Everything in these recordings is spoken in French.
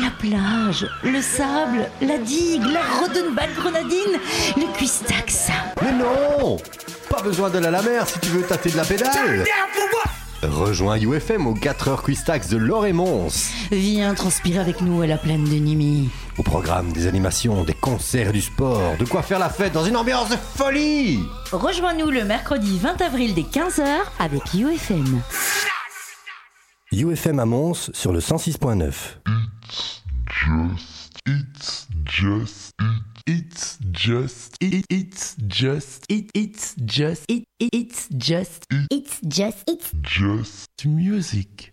la plage, le sable, la digue, la Rodenbach grenadine, le cuistax. Mais non Pas besoin d'aller à la mer si tu veux tâter de la pédale Rejoins UFM aux 4 heures Quistax de Mons. Viens transpirer avec nous à la plaine de Nimi. Au programme des animations, des concerts et du sport, de quoi faire la fête dans une ambiance de folie Rejoins-nous le mercredi 20 avril dès 15h avec UFM. UFM à Mons sur le 106.9. It's just, it's just, it, it's just, it, it's just, it, it's just, it's just, it's just music.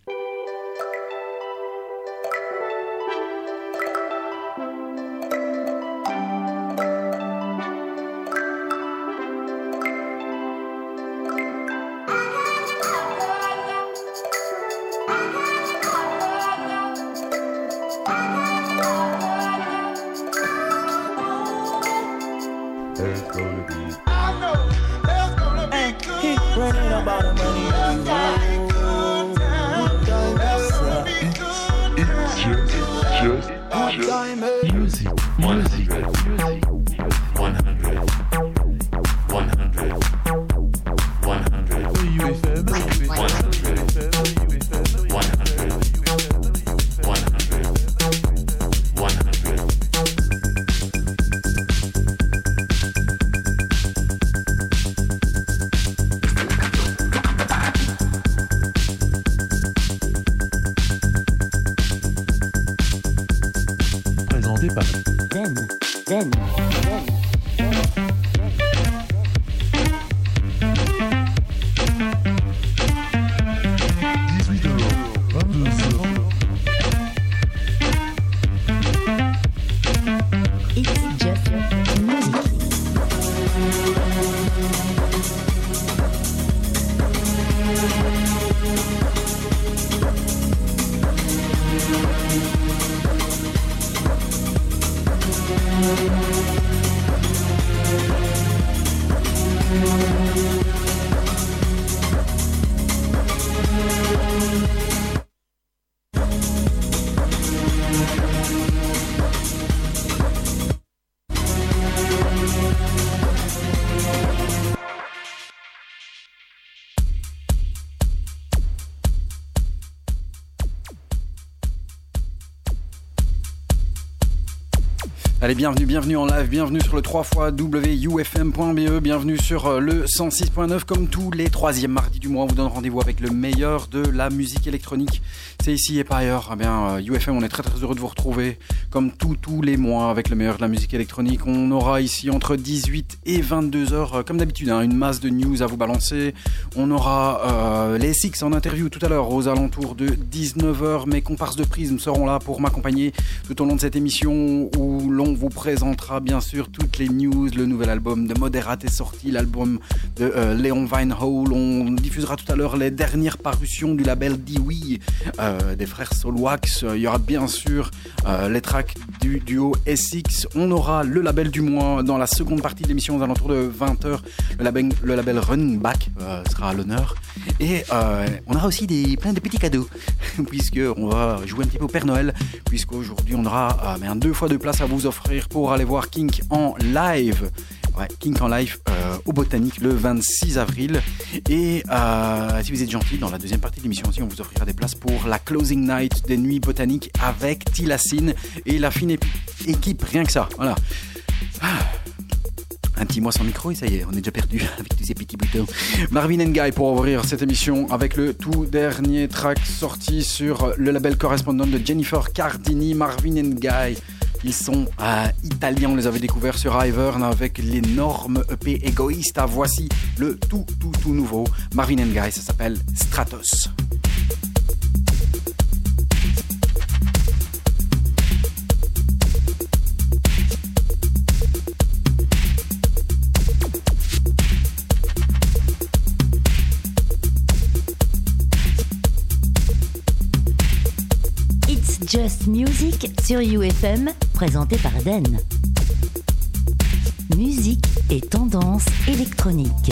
Allez, bienvenue, bienvenue en live, bienvenue sur le 3 fois WUFM.be, bienvenue sur euh, le 106.9 comme tous les troisièmes mardis du mois. On vous donne rendez-vous avec le meilleur de la musique électronique. C'est ici et pas ailleurs. Eh bien, UFM, euh, on est très très heureux de vous retrouver comme tous tous les mois avec le meilleur de la musique électronique. On aura ici entre 18 et 22 heures, euh, comme d'habitude, hein, une masse de news à vous balancer. On aura les Six en interview tout à l'heure aux alentours de 19h. Mes comparses de prisme seront là pour m'accompagner tout au long de cette émission où l'on vous présentera bien sûr toutes les news. Le nouvel album de Moderat est sorti, l'album de euh, Léon Vinehall. On diffusera tout à l'heure les dernières parutions du label Dewey euh, des frères Solwax. Il y aura bien sûr euh, les tracks du duo SX. On aura le label du mois dans la seconde partie de l'émission aux alentours de 20h. Le label, le label Running Back sera à l'honneur. Et on aura aussi des, plein de petits cadeaux, puisque on va jouer un petit peu au Père Noël, puisqu'aujourd'hui on aura un deux fois de place à vous offrir pour aller voir Kink en live. Ouais, Kink en live euh, au Botanique le 26 avril. Et euh, si vous êtes gentil, dans la deuxième partie de l'émission aussi, on vous offrira des places pour la closing night des Nuits Botaniques avec Tilassine et la fine équipe. Rien que ça. Voilà. Ah. Un petit mois sans micro et ça y est, on est déjà perdu avec tous ces petits boutons. Marvin Guy pour ouvrir cette émission avec le tout dernier track sorti sur le label correspondant de Jennifer Cardini, Marvin Guy. Ils sont italiens, on les avait découverts sur Ivern avec l'énorme EP égoïste. Voici le tout, tout, tout nouveau Marvin Guy, ça s'appelle Stratos. Just Music sur UFM, présenté par Den. Musique et tendance électronique.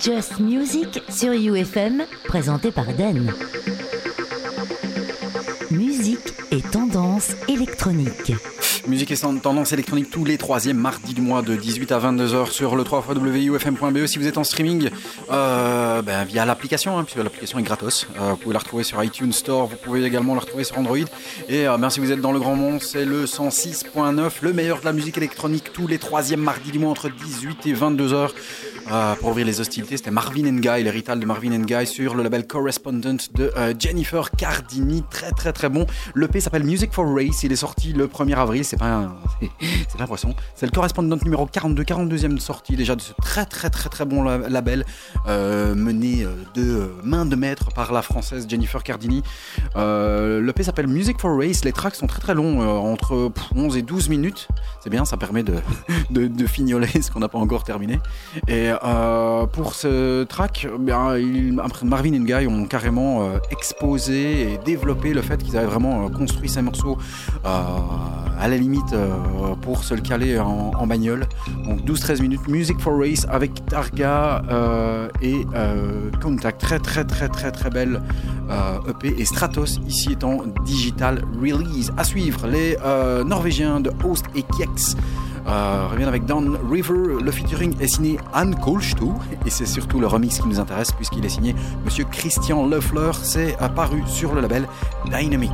Just Music sur UFM, présenté par Den. Musique et tendance électronique. Musique et tendance électronique tous les troisièmes mardis du mois de 18 à 22h sur le 3 wufm.be. Si vous êtes en streaming euh, ben, via l'application, hein, puisque l'application est gratos, euh, vous pouvez la retrouver sur iTunes Store, vous pouvez également la retrouver sur Android. Et euh, ben, si vous êtes dans le grand monde, c'est le 106.9, le meilleur de la musique électronique tous les troisièmes mardis du mois entre 18 et 22h. Euh, pour ouvrir les hostilités, c'était Marvin Guy, l'héritage de Marvin Guy sur le label Correspondent de euh, Jennifer Cardini. Très très très bon. L'EP s'appelle Music for Race. Il est sorti le 1er avril. C'est pas un, c'est pas poisson. C'est le Correspondent numéro 42, 42e sortie déjà de ce très très très très bon label euh, mené de main de maître par la française Jennifer Cardini. L'EP s'appelle Music for Race. Les tracks sont très très longs, entre 11 et 12 minutes. C'est bien, ça permet de, de, de fignoler ce qu'on n'a pas encore terminé. Et euh, pour ce track, Marvin et Guy ont carrément euh, exposé et développé le fait qu'ils avaient vraiment euh, construit ces morceaux à la limite pour se le caler en, bagnole. Donc 12-13 minutes, Music for Race avec Targa et Contact. Très très très très très belle EP et Stratos ici étant digital release. À suivre, les Norvégiens de Host et Kiex. Euh, revient avec Down River. Le featuring est signé Anne Kolstu et c'est surtout le remix qui nous intéresse puisqu'il est signé Monsieur Christian Lefleur. C'est apparu sur le label Dynamic.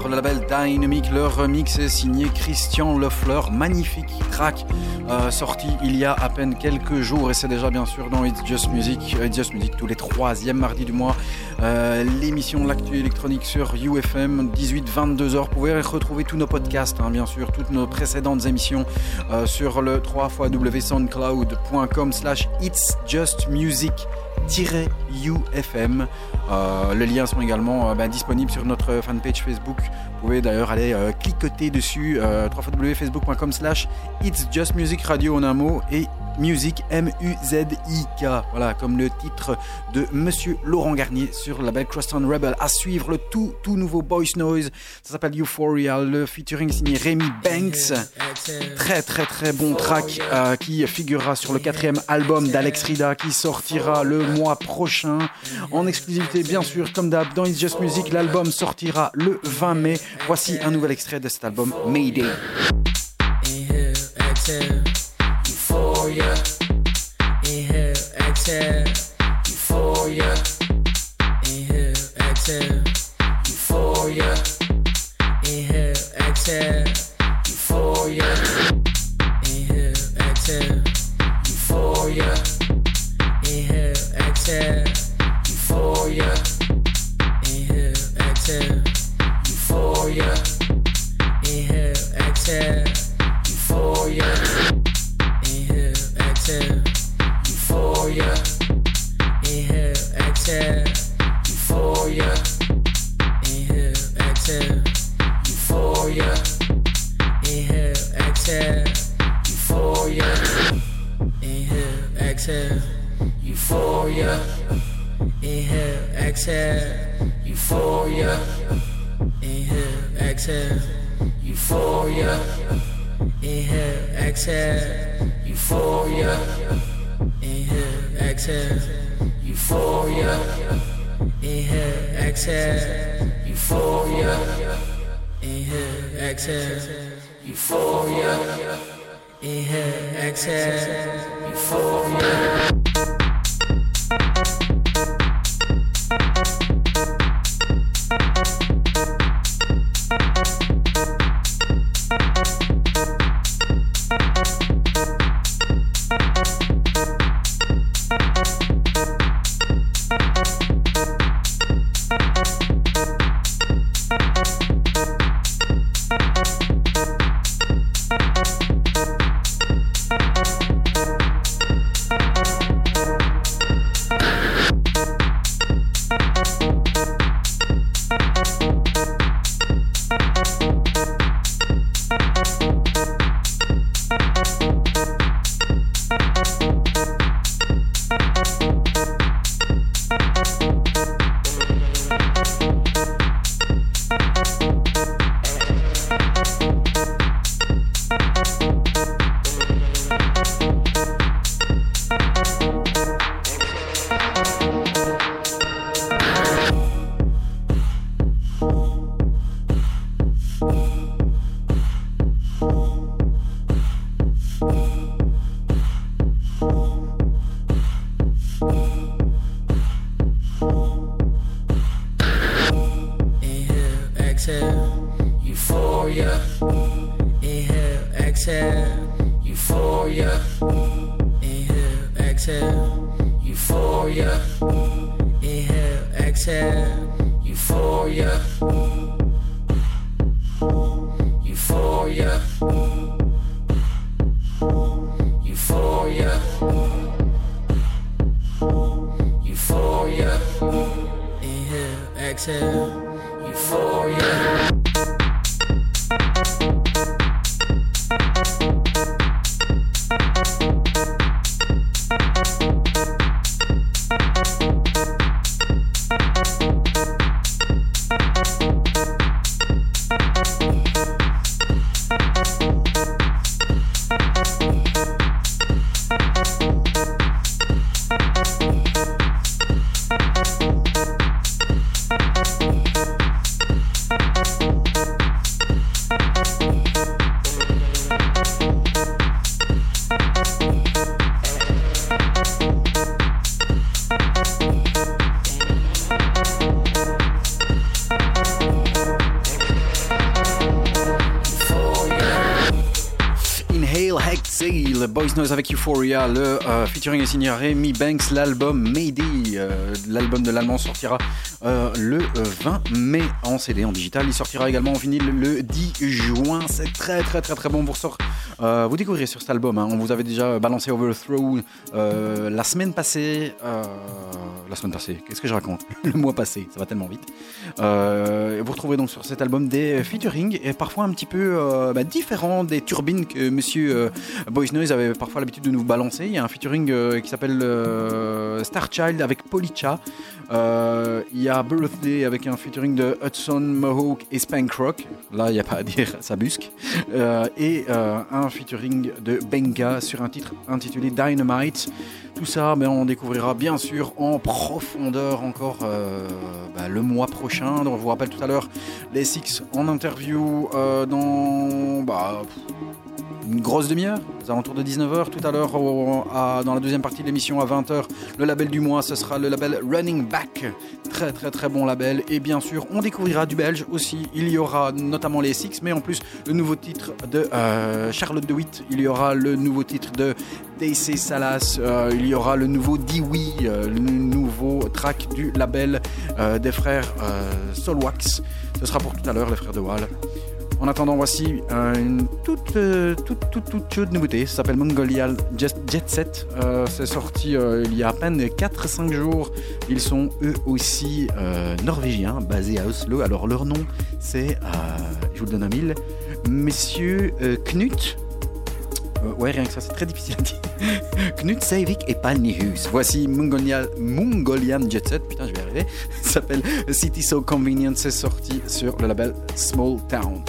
Sur le label Dynamic. Leur remix est signé Christian Lefleur. Magnifique track euh, sorti il y a à peine quelques jours et c'est déjà bien sûr dans It's Just Music. It's Just Music tous les troisièmes mardis du mois. Euh, l'émission L'actu électronique sur UFM 18-22h. Vous pouvez retrouver tous nos podcasts, hein, bien sûr, toutes nos précédentes émissions euh, sur le 3 xwsoundcloud.com slash It's Just Music. UFM. Euh, les liens sont également euh, ben, disponibles sur notre fanpage Facebook. Vous pouvez d'ailleurs aller euh, dessus euh, www.facebook.com slash It's Just Music Radio en un mot et Music M-U-Z-I-K. Voilà, comme le titre de Monsieur Laurent Garnier sur la label Crosstown Rebel. À suivre le tout, tout nouveau Boys Noise. Ça s'appelle Euphoria. Le featuring signé Rémi Banks. Très, très, très bon track euh, qui figurera sur le quatrième album d'Alex Rida qui sortira le mois prochain. En exclusivité, bien sûr, comme d'hab, dans It's Just Music, l'album sortira le 20 mai. Voici un nouvel extrait de cet album, Mayday. Le euh, featuring est signé Rémi Banks. L'album Mayday, euh, l'album de l'allemand sortira euh, le 20 mai en CD, en digital. Il sortira également en vinyle le 10 juin. C'est très très très très bon. Vous, ressort, vous découvrirez sur cet album. Hein. On vous avait déjà balancé Overthrow la semaine passée. la semaine passée, qu'est-ce que je raconte? Le mois passé, ça va tellement vite. vous retrouvez donc sur cet album des featuring et parfois un petit peu bah, différents des turbines que monsieur Boys Noise avait parfois l'habitude de nous balancer. Il y a un featuring euh, qui s'appelle euh, Star Child avec Policha. Euh, il y a Birthday avec un featuring de Hudson, Mohawk et Spankrock. Là, il n'y a pas à dire, ça busque. et un featuring de Benga sur un titre intitulé Dynamite. Tout ça, ben, on découvrira bien sûr en profondeur encore bah, le mois prochain. Donc, vous rappelle tout à l'heure les Six en interview dans bah, une grosse demi-heure, aux alentours de 19h. Tout à l'heure, dans la deuxième partie de l'émission, à 20h, le label du mois, ce sera le label Running Back. Très très très bon label. Et bien sûr, on découvrira du belge aussi. Il y aura notamment les Six, mais en plus, le nouveau titre de euh, Charlotte DeWitt. Il y aura le nouveau titre de Daisy Salas. Euh, il y aura le nouveau Dewey, euh, le nouveau track du label des frères Solwax. Ce sera pour tout à l'heure, les frères de Wall. En attendant, voici une toute, euh, toute, toute, toute chaude nouveauté. Ça s'appelle Mongolial Jet, Set. Euh, c'est sorti euh, il y a à peine 4-5 jours. Ils sont eux aussi norvégiens, basés à Oslo. Alors leur nom, c'est, je vous le donne à mille, Messieurs Knut. Ouais, rien que ça, c'est très difficile à dire. Knut Seivik et Palnihus. Voici Mongolian, Jet Set. Putain, je vais y arriver. S'appelle City So Convenient. C'est sorti sur le label Small Town.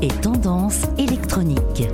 et tendance électronique.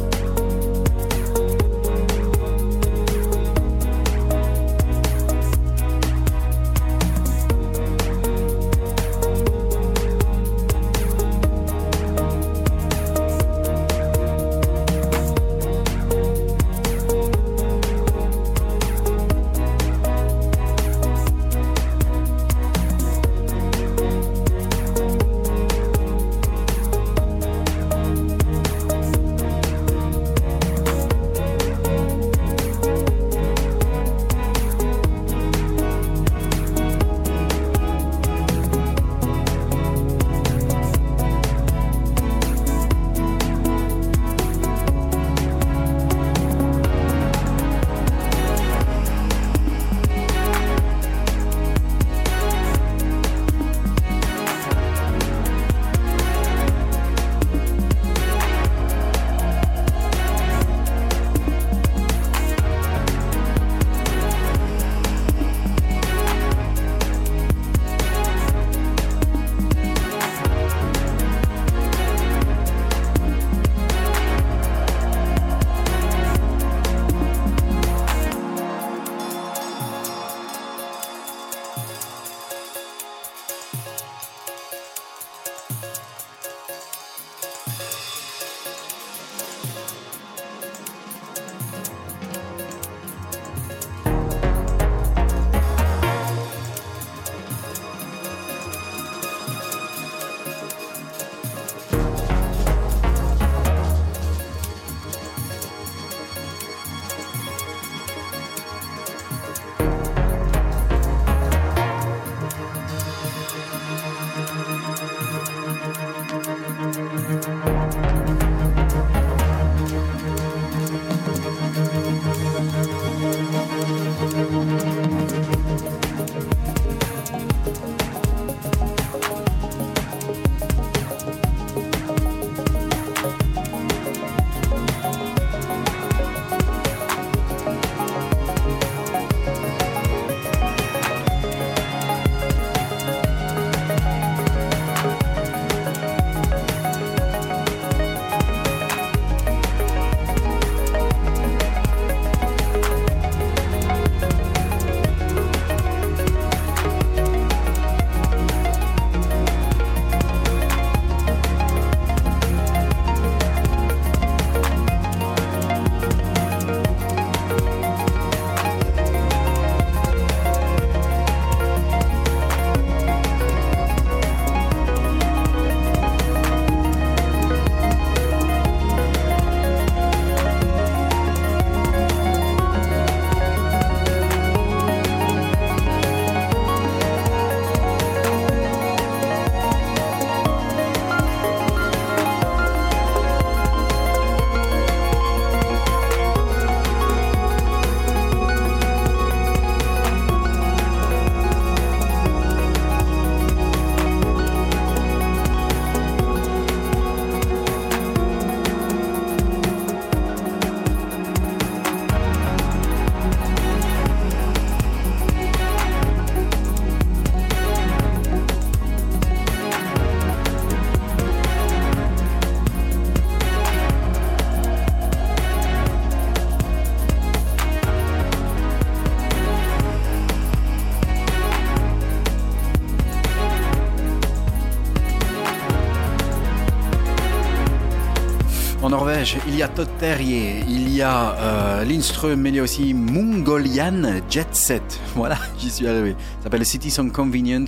Il y a Todd Terrier, il y a euh, Lindström, mais il y a aussi Mongolian Jet Set. Voilà, j'y suis arrivé. Ça s'appelle City Song Convenient.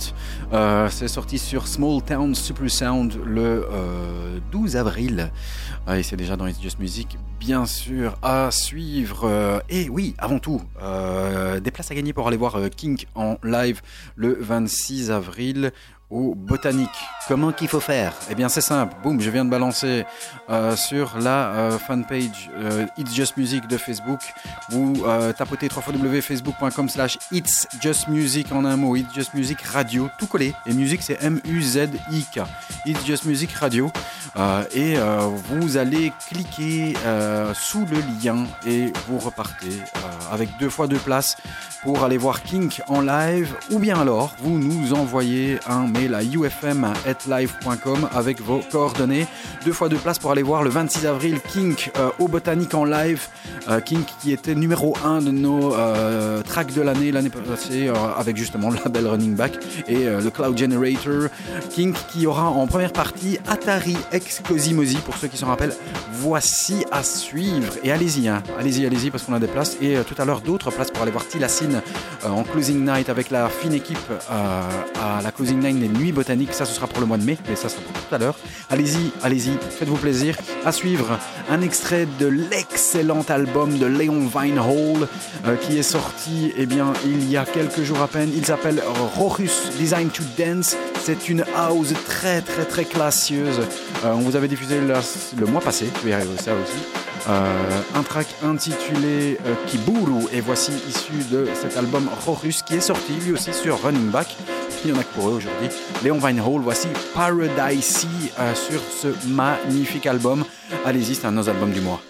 Euh, c'est sorti sur Small Town Super Sound le 12 euh, avril. et c'est déjà dans It's Just Music, bien sûr, à suivre. et oui, avant tout, des places à gagner pour aller voir Kink en live le 26 avril au botanique. Comment qu'il faut faire? Eh bien c'est simple, boum, je viens de balancer euh, sur la euh, fanpage euh, It's Just Music de Facebook. Vous tapotez www.facebook.com slash It's Just Music en un mot, It's Just Music Radio, tout collé. Et musique c'est M-U-Z-I-K. It's Just Music Radio. et vous allez cliquer sous le lien et vous repartez avec deux fois deux places pour aller voir Kink en live. Ou bien alors, vous nous envoyez un mail à ufm.live.com avec vos coordonnées. Deux fois deux places pour aller voir le 26 avril Kink euh, au Botanique en live. Euh, Kink qui était numéro 1 de nos euh, tracks de l'année l'année passée avec justement le label Running Back et le Cloud Generator. Kink qui aura en première partie Atari X Cosimosi pour ceux qui s'en rappellent. Voici à suivre et allez-y, hein. allez-y, allez-y parce qu'on a des places et tout à l'heure d'autres places pour aller voir Tilassine en closing night avec la fine équipe à la closing night Nuit Botanique, Ça, ce sera pour le mois de mai, mais ça sera pour tout à l'heure. Allez-y, allez-y, faites-vous plaisir. À suivre, un extrait de l'excellent album de Léon Vinehall euh, qui est sorti eh bien, il y a quelques jours à peine. Il s'appelle Rochus Design to Dance. C'est une house très, très, très classieuse. Euh, on vous avait diffusé le, mois passé, je vais arriver ça aussi. Euh, un track intitulé Kiburu et voici issu de cet album Rochus qui est sorti lui aussi sur Running Back il y en a pour eux aujourd'hui. Léon Vinehall, voici Paradise euh, sur ce magnifique album. Allez-y, c'est un de nos albums du mois.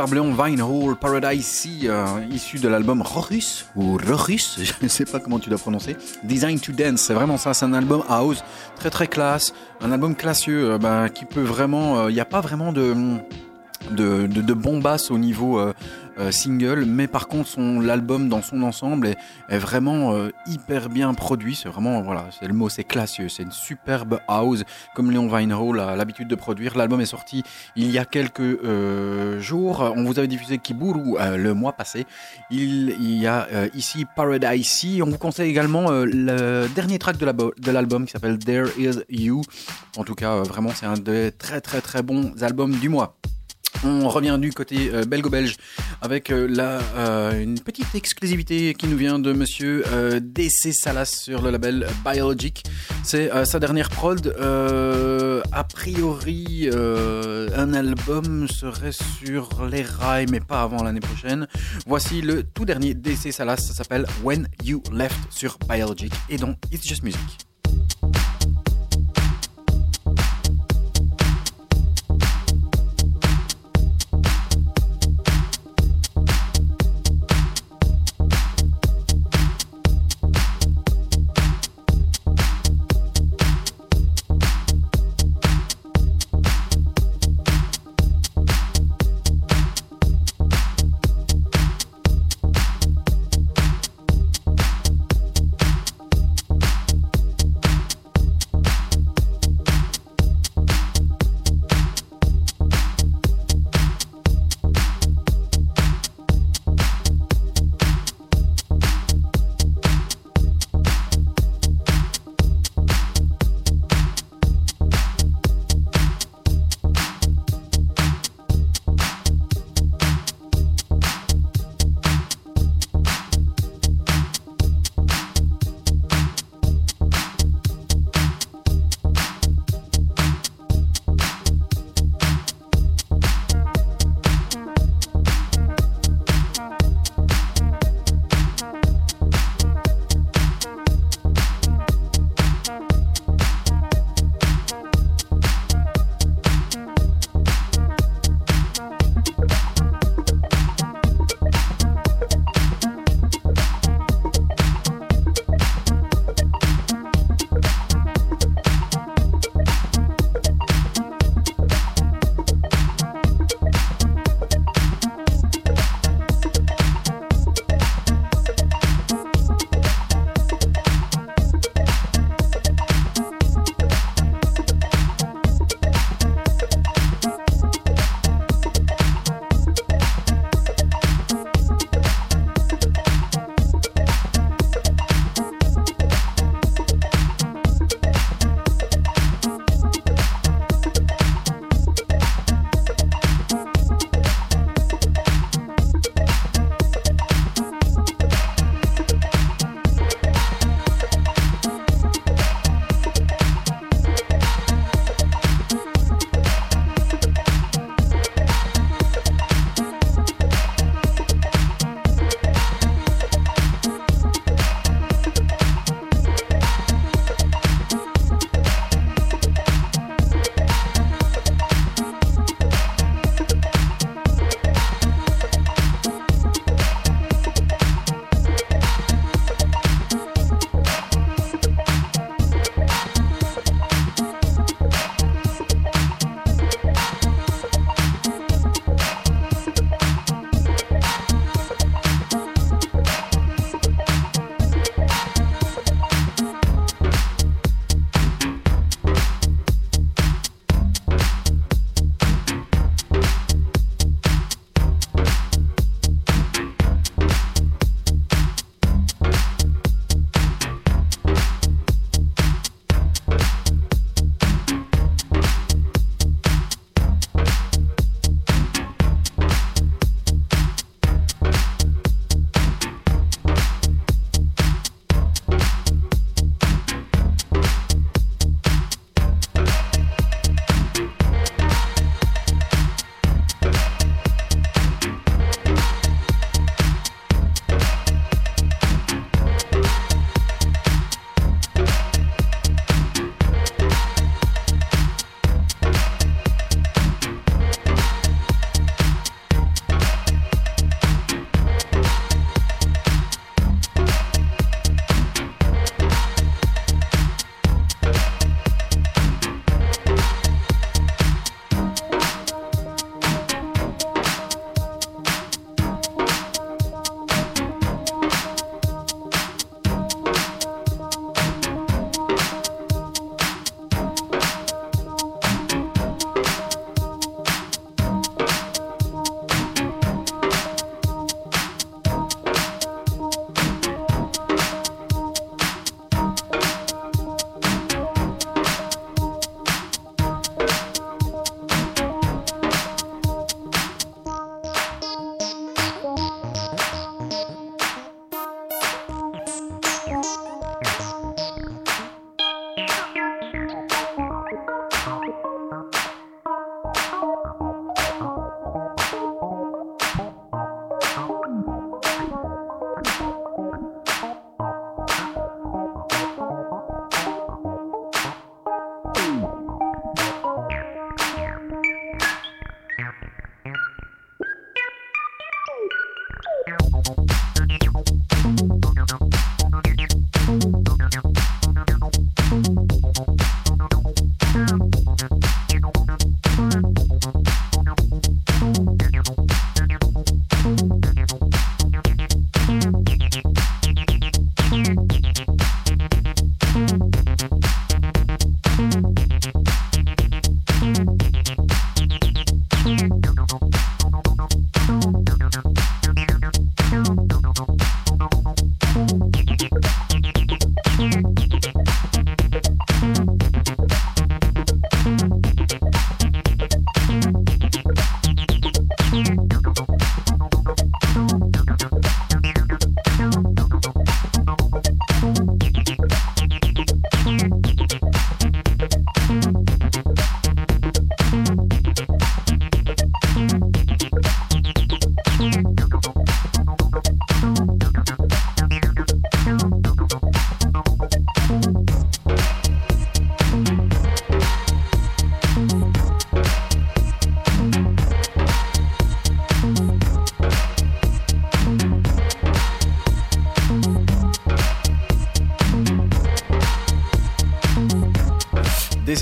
Superbe Léon Vinehall, Paradise Sea, euh, issu de l'album Rorus, ou Rorus, je ne sais pas comment tu dois prononcer, Design to Dance, c'est vraiment ça, c'est un album house, très très classe, un album classieux, euh, bah, qui peut vraiment, il n'y a pas vraiment de de, de, de au niveau euh, euh, single, mais par contre son l'album dans son ensemble est, vraiment euh, hyper bien produit. C'est vraiment voilà, c'est le mot, c'est classieux, c'est une superbe house comme Léon Vinehall a l'habitude de produire. L'album est sorti il y a quelques jours. On vous avait diffusé Kiburu le mois passé. Il, il y a ici Paradise Sea. On vous conseille également le dernier track de l'album qui s'appelle There Is You. En tout cas, vraiment, c'est un des très très très bons albums du mois. On revient du côté euh, belgo-belge avec euh, la, euh, une petite exclusivité qui nous vient de monsieur DC Salas sur le label Biologic. C'est sa dernière prod. a priori, un album serait sur les rails, mais pas avant l'année prochaine. Voici le tout dernier DC Salas, ça s'appelle When You Left sur Biologic et donc It's Just Music.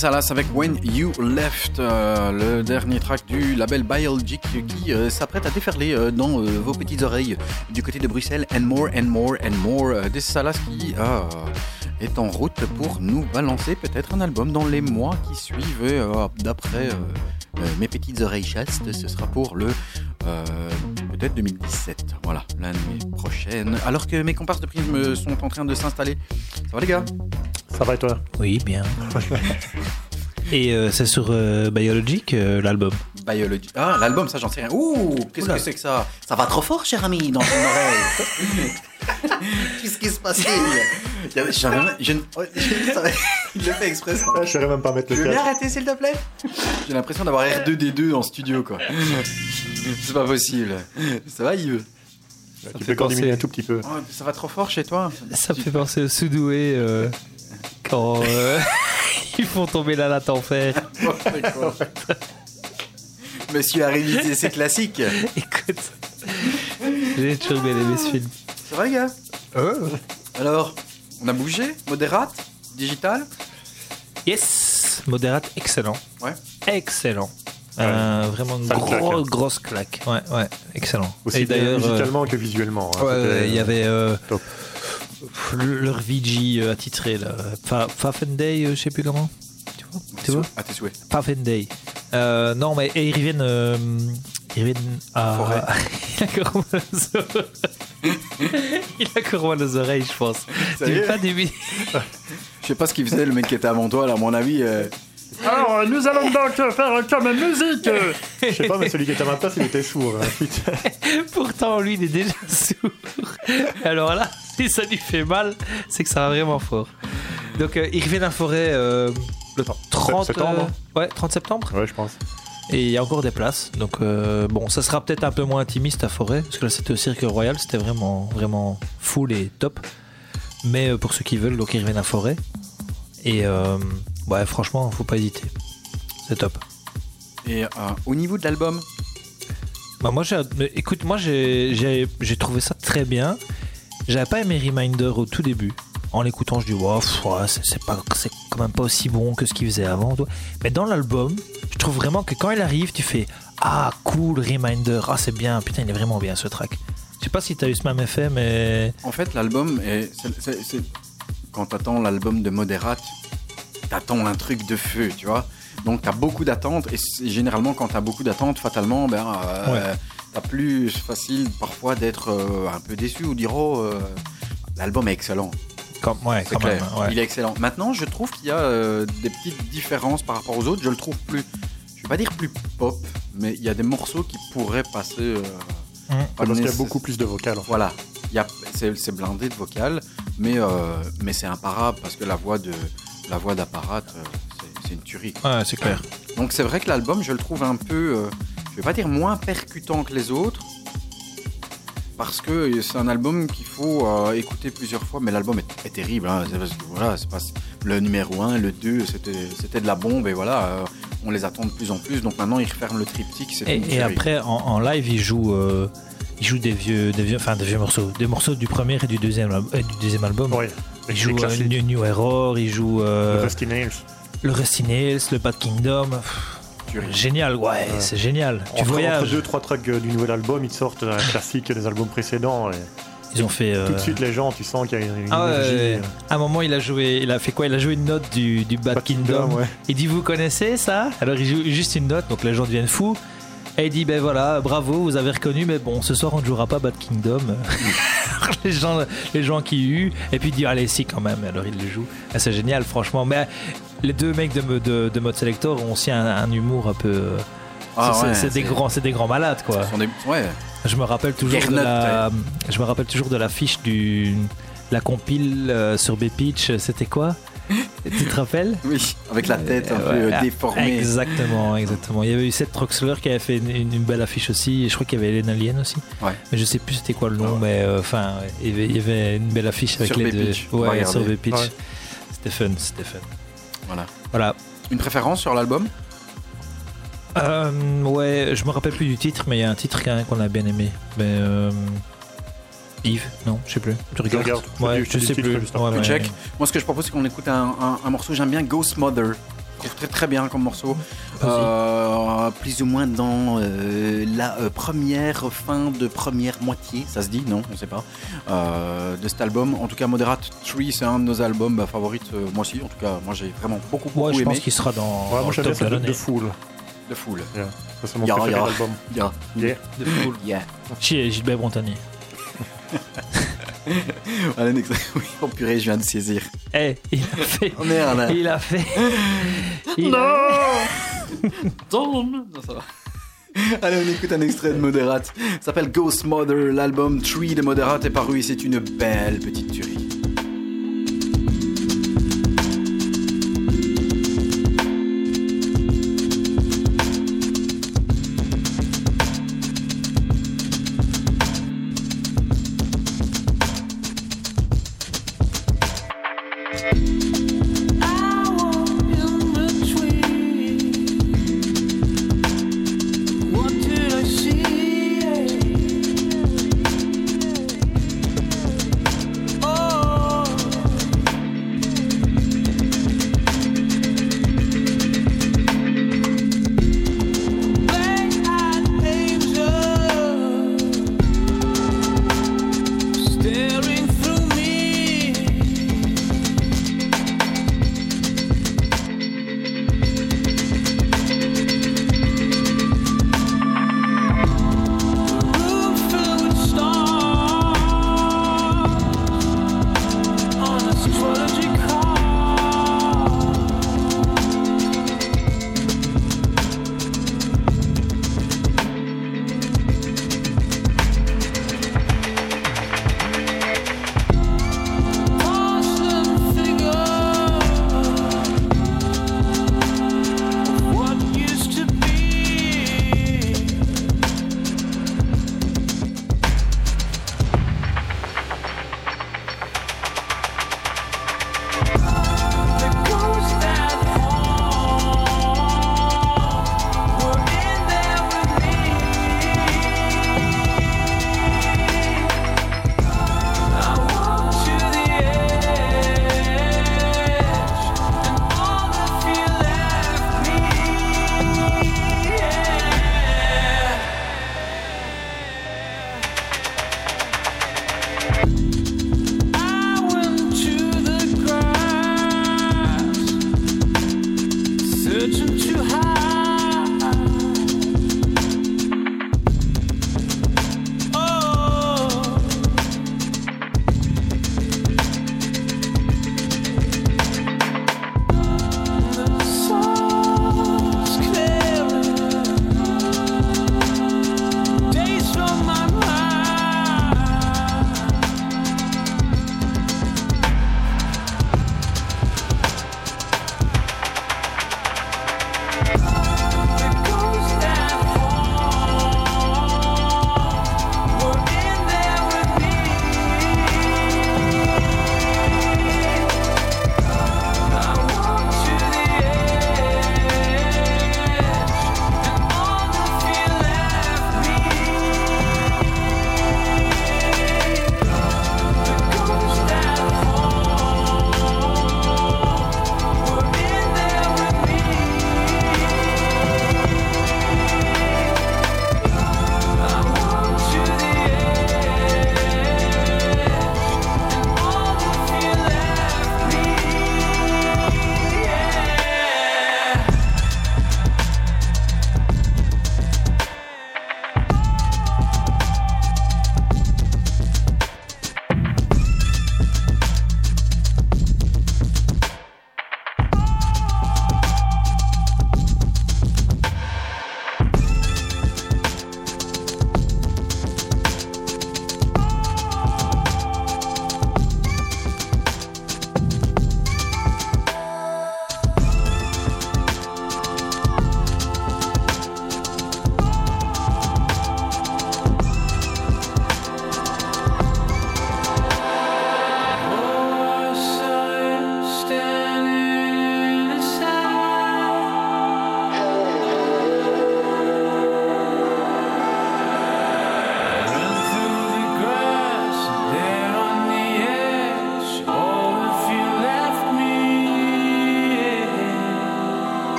C'est avec When You Left, euh, le dernier track du label Biologic qui euh, s'apprête à déferler euh, dans euh, vos petites oreilles du côté de Bruxelles. And more and more and more. Des Salas qui euh, est en route pour nous balancer peut-être un album dans les mois qui suivent. Euh, D'après euh, euh, mes petites oreilles chastes, ce sera pour le euh, peut-être 2017. Voilà, l'année prochaine. Alors que mes comparses de prisme sont en train de s'installer. Ça va les gars? Ça va et toi? Oui, bien. Et euh, c'est sur euh, Biologic, euh, l'album. Biology. Ah, l'album, ça, j'en sais rien. Ouh, qu'est-ce Oula. que c'est que ça? Ça va trop fort, cher ami, dans ton oreille. qu'est-ce qui se passe? Il y avait- j'avais même- je ne- oh, Il le fait exprès. ça. Je saurais même pas mettre Tu le veux bien casque. arrêter, s'il te plaît J'ai l'impression d'avoir R2D2 en studio, quoi. C'est pas possible. Ça va, Yves? Tu fait peux quand penser- diminuer un tout petit peu. Oh, Ça va trop fort chez toi Ça me fait penser au Soudoué euh, quand euh, ils font tomber la latte en fer. Monsieur a révisé ses classiques. Écoute, j'ai toujours bien aimé ce film. Va, les gars Alors, on a bougé Modérate Digital Yes, modérate, excellent. Ouais. Excellent. Euh, vraiment une Ça me claque, gros- hein. grosse claque. Ouais, ouais, excellent. Aussi Et bien d'ailleurs, euh, musicalement que visuellement. hein. ouais, C'était, ouais, il y avait euh, top. Le- leur VG euh, attitré là, Fa- Fafenday, euh, je sais plus comment. Tu vois, tu vois À tes souhaits. Fafenday. Euh, non, mais et ils reviennent, euh, ils reviennent à. Forêt. il a mal aux oreilles. je pense. Tu pas des Je sais pas ce qu'il faisait le mec qui était avant toi, là, à mon avis. euh, Alors, nous allons donc faire comme musique Je sais pas, mais celui qui était à ma place, il était sourd. hein. Putain. Pourtant, lui, il est déjà sourd. Alors là, si ça lui fait mal, c'est que ça va vraiment fort. Donc, euh, il revient à la forêt euh, le 30 septembre. euh, ouais, 30 septembre. Ouais, je pense. Et il y a encore des places. Donc, euh, bon, ça sera peut-être un peu moins intimiste à forêt. Parce que là, c'était au Cirque Royal. C'était vraiment, vraiment full et top. Mais euh, pour ceux qui veulent, donc, ils reviennent à forêt. Et euh, ouais, franchement, faut pas hésiter. C'est top. Et euh, au niveau de l'album, Bah moi, écoute, moi j'ai, j'ai, j'ai trouvé ça très bien. J'avais pas aimé Reminder au tout début. En l'écoutant, je dis, wow, ouais, c'est, c'est pas, c'est quand même pas aussi bon que ce qu'il faisait avant. Mais dans l'album, je trouve vraiment que quand il arrive, tu fais, ah cool, Reminder, ah c'est bien, putain, il est vraiment bien ce track. Je sais pas si t'as eu ce même effet, mais en fait, l'album, est, c'est- c'est- c'est- quand t'attends l'album de Moderate, t'attends un truc de feu, tu vois. Donc t'as beaucoup d'attentes, et généralement, quand t'as beaucoup d'attentes, fatalement, ben, euh, Ouais. T'as plus facile parfois d'être euh, un peu déçu ou dire, oh, euh, l'album est excellent. quand, ouais, C'est quand clair, même. ouais. il est excellent. Maintenant, je trouve qu'il y a euh, des petites différences par rapport aux autres. Je le trouve plus, je vais pas dire plus pop, mais il y a des morceaux qui pourraient passer. euh, Mmh. pas Parce qu'il y a beaucoup plus de vocales. en fait. Voilà, il y a, c'est, c'est blindé de vocales, mais euh, mais c'est imparable parce que la voix de la voix d'apparat, euh, c'est, c'est une tuerie. Ouais, c'est clair. Donc c'est vrai que l'album, je le trouve un peu, euh, je vais pas dire moins percutant que les autres. Parce que c'est un album qu'il faut euh, écouter plusieurs fois, mais l'album est, est terrible. hein. C'est voilà, c'est pas le numéro 1, le 2, c'était, c'était de la bombe, et voilà, euh, on les attend de plus en plus. Donc maintenant, ils referment le triptyque. C'est Et, après, en, en live, il joue, euh, il joue des vieux, des vieux, enfin des vieux morceaux, des morceaux du premier et du deuxième, euh, du deuxième album. Ouais. Il Les joue euh, classiques. New, New Error, il joue euh, Le Rusty Nails. le Rusty Nails, le Bad Kingdom. Pff, Tuerie. Génial, ouais, c'est génial. Tu Entre, voyages. entre deux, trois tracks euh, du nouvel album, ils te sortent un classique des albums précédents. Et Ils ont fait. euh, Tout de suite, les gens, tu sens qu'il y a une Ah énergie. ouais. À un moment, il a joué, il a fait quoi? Il a joué une note du, du Bad, Bad Kingdom. Kingdom, ouais. Il dit Vous connaissez ça? Alors il joue juste une note, donc les gens deviennent fous. Et il dit Ben voilà, bravo, vous avez reconnu, mais bon, ce soir on ne jouera pas Bad Kingdom. les, gens, les gens qui huent. Et puis il dit Allez, si, quand même. Alors il le joue. Ah, c'est génial, franchement. Mais les deux mecs de, de, de Mode Selector ont aussi un, un humour un peu. euh, Ah c'est- ouais, des grands, c'est des grands malades, quoi. Des- ouais. Je me rappelle toujours de la, je me rappelle toujours de l'affiche du la compile euh, sur B-Pitch. C'était quoi? Tu te rappelles? Oui, avec la tête un Euh, peu ouais, déformée. Exactement, exactement. Il y avait eu Seth Troxler qui avait fait une, belle affiche aussi. Et je crois qu'il y avait Hélène Alien aussi. Ouais. Mais je sais plus c'était quoi le nom, mais euh, enfin, il, y avait, une belle affiche avec Sur les deux. Ouais, sur B-Pitch. C'était fun, c'était fun. Voilà. Voilà. Une préférence sur l'album? Euh, ouais, je me rappelle plus du titre, mais il y a un titre qu'on a bien aimé. Mais euh, Yves, non, je sais plus. Tu regardes regarde. Je Ouais, je sais plus. Ouais, ouais. Moi, ce que je propose, c'est qu'on écoute un, un- un morceau. J'aime bien Ghost Mother. Trouve très très bien comme morceau. Euh, plus ou moins dans euh, la euh, première fin de première moitié, ça se dit Non, on sait pas. euh, de cet album. En tout cas, Moderate Tree, c'est un de nos albums bah, favorites. euh, moi aussi, en tout cas, moi j'ai vraiment beaucoup beaucoup Ouais, je aimé. pense qu'il sera dans, Ouais, moi le top de l'année. de foule. De foule. Ça, c'est mon Ya, préféré ya. d'album. Yeah. Yeah. De foule. Yeah. Chez Gilbert. Voilà un extrait. Oui, oh purée, je viens de saisir. Eh, il a fait. Oh merde. Il a fait. Il a- Non, ça va. Allez, on écoute un extrait de Moderate. Ça s'appelle Ghost Mother. L'album Tree de Moderate est paru et c'est une belle petite tuerie.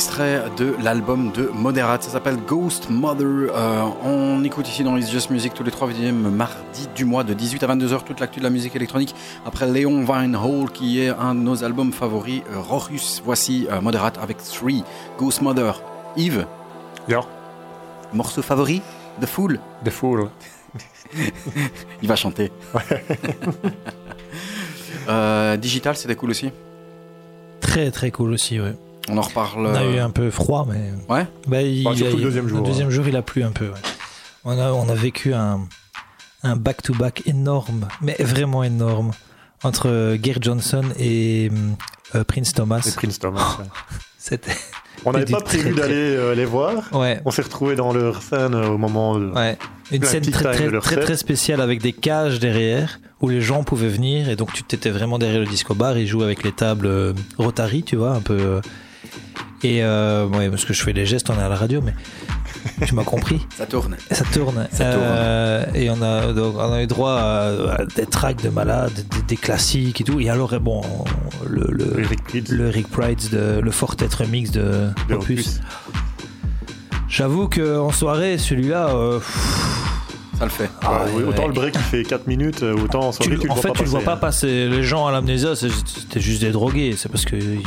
Extrait de l'album de Moderate, ça s'appelle Ghost Mother. Euh, on écoute ici dans It's Just Music tous les troisièmes mardis du mois de 18 à 22h toute l'actu de la musique électronique. Après Léon Hall qui est un de nos albums favoris, euh, Rorus, voici euh, Moderate avec Three, Ghost Mother. Yves? Yeah. Morceau favori? The Fool? The Fool. Il va chanter. Euh, digital, c'était cool aussi? Très très cool aussi, ouais. On en reparle. On a euh, eu un peu froid, mais. Ouais. Bah, il, Bah, surtout il- le deuxième jour, Le deuxième jour, il a plu un peu. ouais. On, a, on a vécu un un back-to-back énorme, mais vraiment énorme, entre euh, Gary Johnson et euh, Prince Thomas. Et Prince Thomas. ouais. C'était. On n'avait pas prévu d'aller euh, les voir. Ouais. On s'est retrouvés dans leur scène euh, au moment. de- Ouais. Une scène très très, très spéciale avec des cages derrière où les gens pouvaient venir et donc tu t'étais vraiment derrière le disco bar. Ils jouaient avec les tables euh, Rotary, tu vois, un peu. Et euh, ouais, parce que je fais les gestes, on est à la radio, mais tu m'as compris. Ça tourne. Et ça tourne. Ça tourne. Euh, et on a, donc, on a eu droit à, à des tracks de malades, des, des classiques et tout. Et alors, bon, le, le, Eric Prydz le Rick Prides, de, le Fortet remix de, de Opus. Opus. J'avoue qu'en soirée, celui-là. euh, Ça le fait. ah, Ouais, oui, autant ouais. le break il fait 4 minutes, euh, autant en Tu- soirée tu, le en vois fait, pas tu le vois pas passer. Les gens à l'amnésia, c'était juste des drogués. C'est parce que ils,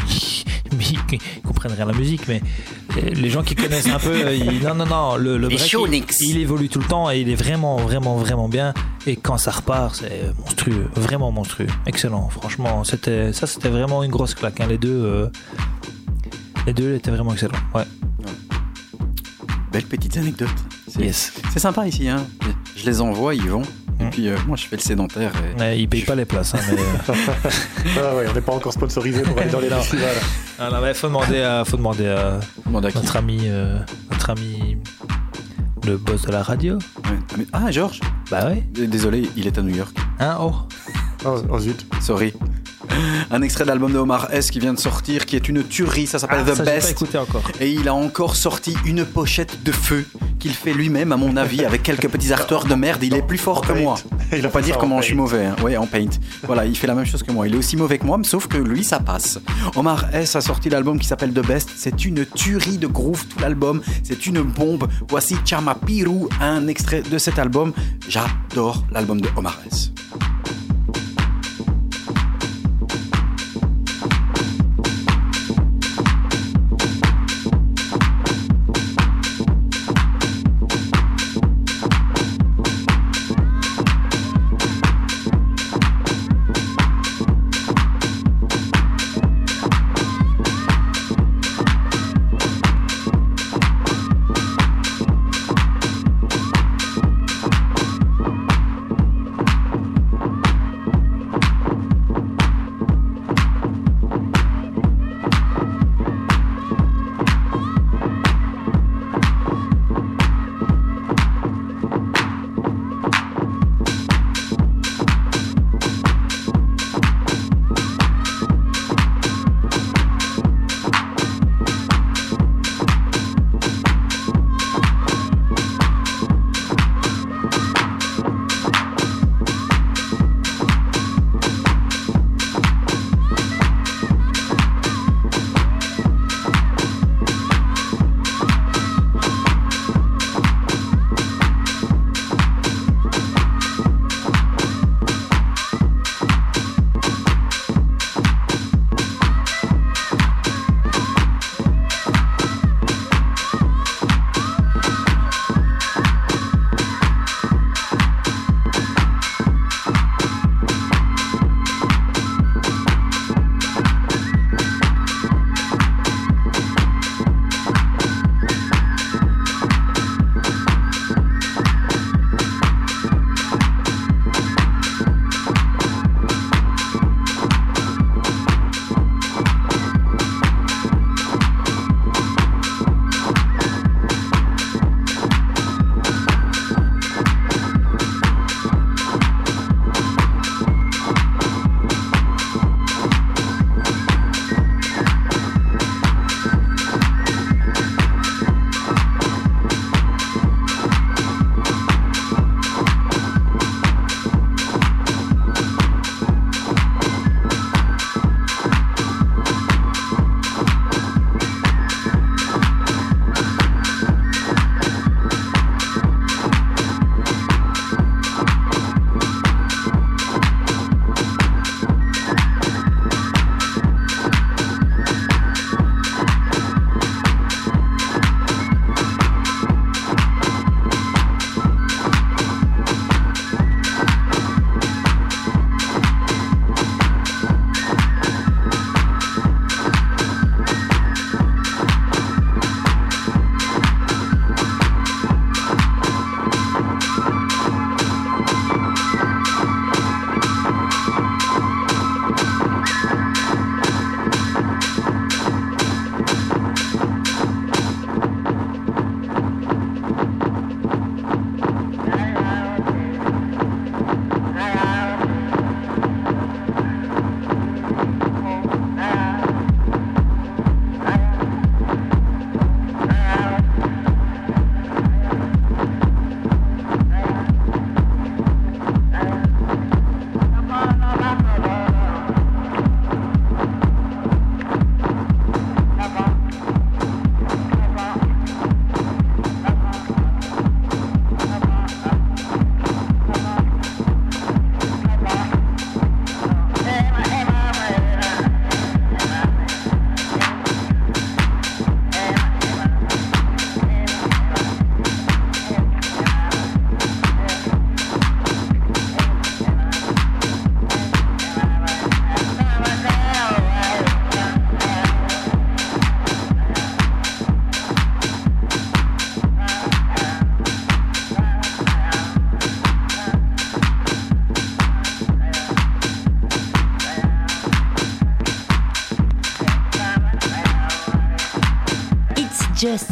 ils comprennent rien à la musique, mais les gens qui connaissent un peu, ils- non, non, non, le, le break, il évolue tout le temps et il est vraiment, vraiment, vraiment bien. Et quand ça repart, c'est monstrueux, vraiment monstrueux, excellent. Franchement, c'était ça, c'était vraiment une grosse claque. hein. Les deux, euh, les deux étaient vraiment excellents. Ouais. Belles petites anecdotes. C'est Yes. c'est sympa ici. Hein. Je les envoie, ils vont. Et Mm. puis euh, moi, je fais le sédentaire. et- Ouais, ils payent pas les places. hein, mais, euh, Ah ouais, on n'est pas encore sponsorisé pour aller dans les festivals. ah, non, mais faut demander à, faut demander à notre ami, euh, notre ami, le boss de la radio. Ouais. Ah, Ah, Georges Bah ouais. Désolé, il est à New York. Hein, oh. Oh, oh, zut. Sorry. Un extrait de l'album de Omar S qui vient de sortir, qui est une tuerie. Ça s'appelle Ah, The ça, j'ai pas Best. écouté encore. Et il a encore sorti une pochette de feu qu'il fait lui-même, à mon avis, avec quelques petits artworks de merde. Il est plus fort que moi. Il Faut pas dire comment je suis mauvais. Hein. Ouais, en paint. Voilà, il fait la même chose que moi. Il est aussi mauvais que moi, mais sauf que lui, ça passe. Omar S a sorti l'album qui s'appelle The Best. C'est une tuerie de groove, tout l'album. C'est une bombe. Voici Chama Piru, un extrait de cet album. J'adore l'album de Omar S.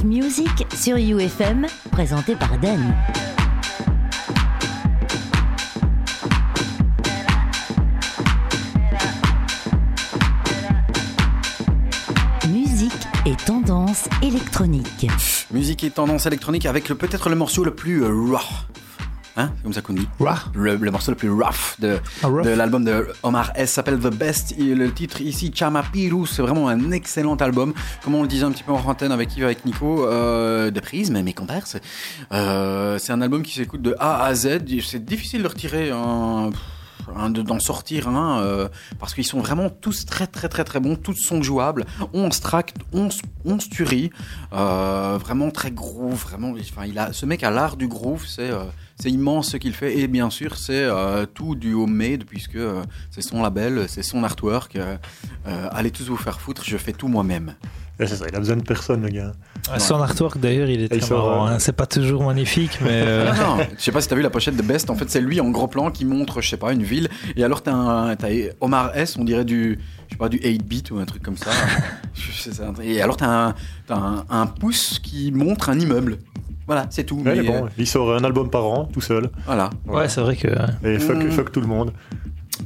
Music sur UFM, présenté par Dan. Musique et tendance électronique. Musique et tendance électronique avec peut-être le morceau le plus euh, rough. Hein C'est comme ça qu'on dit. Le, le morceau le plus rough de, Ah, rough. de l'album de Omar S s'appelle The Best. Et le titre ici, Chama Piru, c'est vraiment un excellent album. Comme on le disait un petit peu en antenne avec Yves, avec Nico, euh, de prise, mais mes compères, c'est euh, c'est un album qui s'écoute de A à Z. C'est difficile de retirer un d'en sortir euh, parce qu'ils sont vraiment tous très très très très bons tous sont jouables 11 tracks 11, 11 tueries euh, vraiment très groove vraiment enfin il a ce mec a l'art du groove c'est euh, c'est immense ce qu'il fait et bien sûr c'est euh, tout du homemade puisque euh, c'est son label c'est son artwork euh, euh, allez tous vous faire foutre je fais tout moi-même ça, il a besoin de personne, le gars. Ah, Son artwork d'ailleurs, il est très sort, marrant. euh, hein. C'est pas toujours magnifique, mais euh, Non, non, je sais pas si t'as vu la pochette de Best. En fait, c'est lui en gros plan qui montre, je sais pas, une ville. Et alors, t'as un, t'as Omar S, on dirait du, je sais pas, du 8-bit ou un truc comme ça. Je sais, Et alors, t'as un, t'as un, un pouce qui montre un immeuble. Voilà, c'est tout. Ouais, mais, mais bon, euh, il sort un album par an, tout seul. voilà. ouais, c'est vrai que. Et fuck, fuck tout le monde.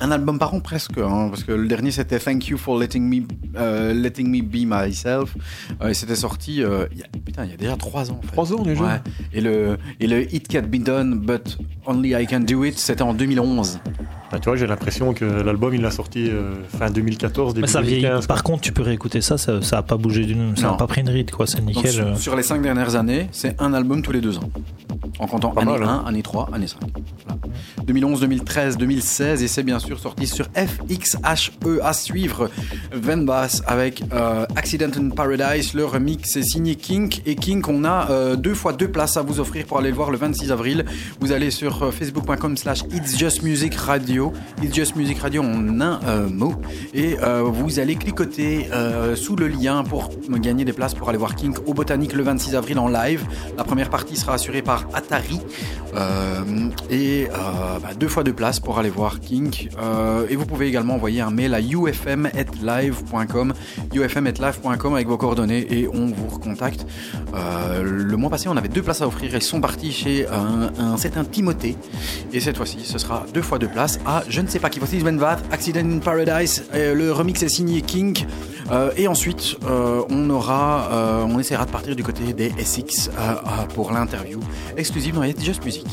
Un album par an presque, hein, parce que le dernier c'était Thank You for Letting Me, euh, letting me Be Myself. Euh, et c'était sorti, euh, il y a, putain, il y a déjà trois ans. En fait. Trois ans déjà Ouais. Et le, et le It Can Be Done, But Only I Can Do It, c'était en 2011. Bah, tu vois, j'ai l'impression que l'album, il l'a sorti euh, fin 2014, début Mais ça vieillit. 2015. Par contre, tu peux réécouter ça, ça, ça a pas bougé d'une. Ça Non. a pas pris une ride, quoi. C'est Donc, nickel. sur, euh. sur les cinq dernières années, c'est un album tous les deux ans. En comptant Pas année mal, hein. 1, année 3, année 5. Voilà. 2011, 2013, 2016, et c'est bien sûr sorti sur FXHE à suivre. Van Bass avec euh, Accident in Paradise. Le remix est signé Kink. Et Kink, on a euh, deux fois deux places à vous offrir pour aller le voir le 26 avril. Vous allez sur euh, facebook.com slash It's Just Music Radio. It's Just Music Radio en un mot. Et vous allez cliquer sous le lien pour gagner des places pour aller voir Kink au Botanique le 26 avril en live. La première partie sera assurée par Atari. Et bah, deux fois deux places pour aller voir Kink. Euh, et vous pouvez également envoyer un mail à ufm.live.com ufm.live.com avec vos coordonnées et on vous recontacte. Euh, le mois passé, on avait deux places à offrir et sont partis chez un, un certain Timothée. Et cette fois-ci, ce sera deux fois deux places à je ne sais pas qui. Voici Sven Vath, Accident in Paradise. Euh, le remix est signé. Euh, et ensuite, on aura, on essaiera de partir du côté des SX pour l'interview exclusive dans Just Music.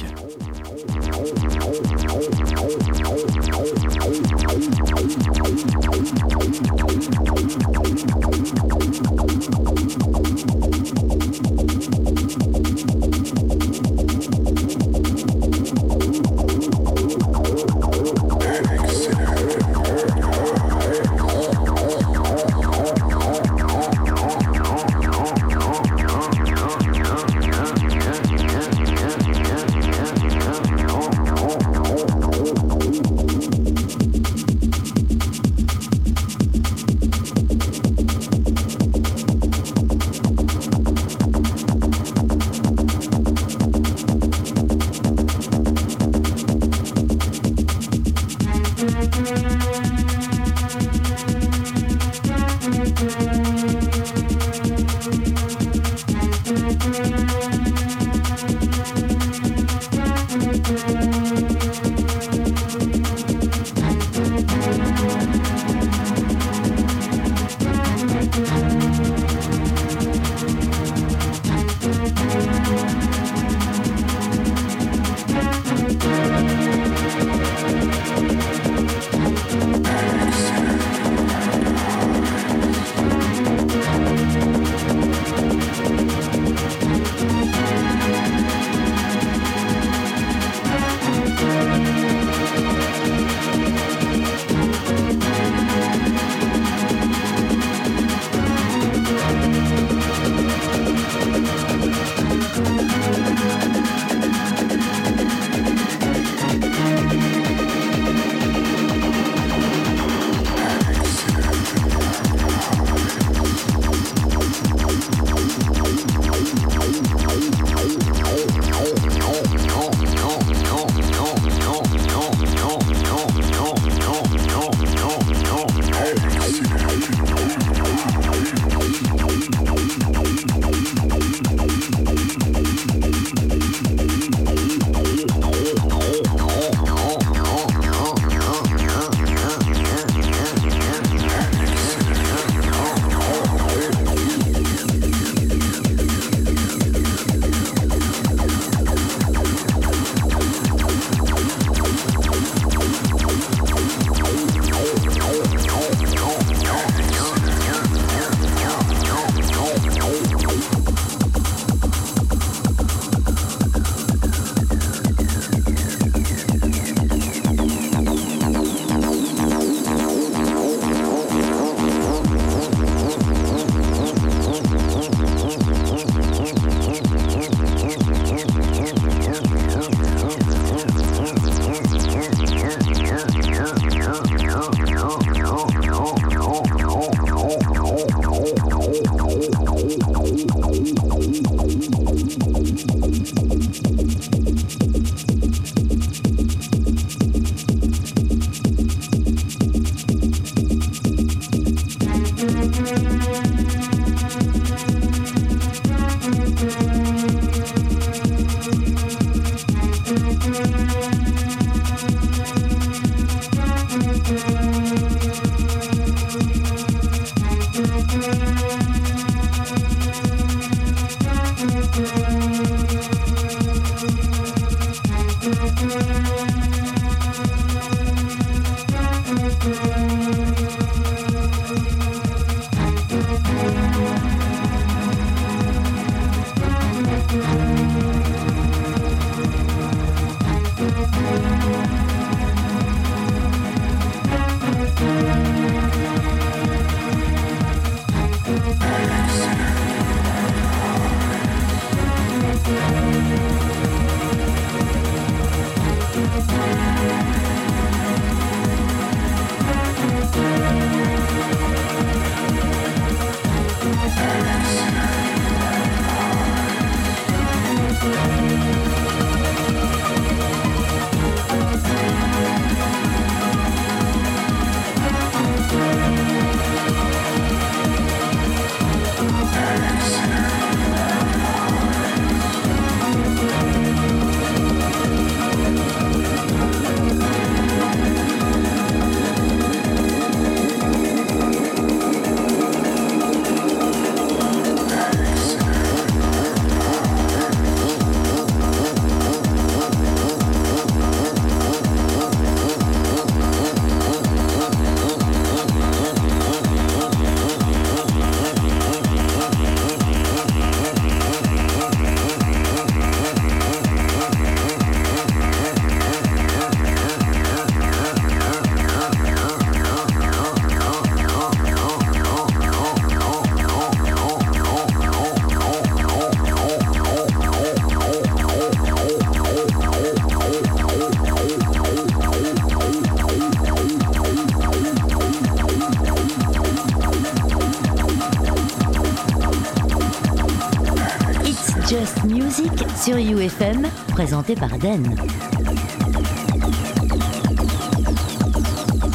Par Den.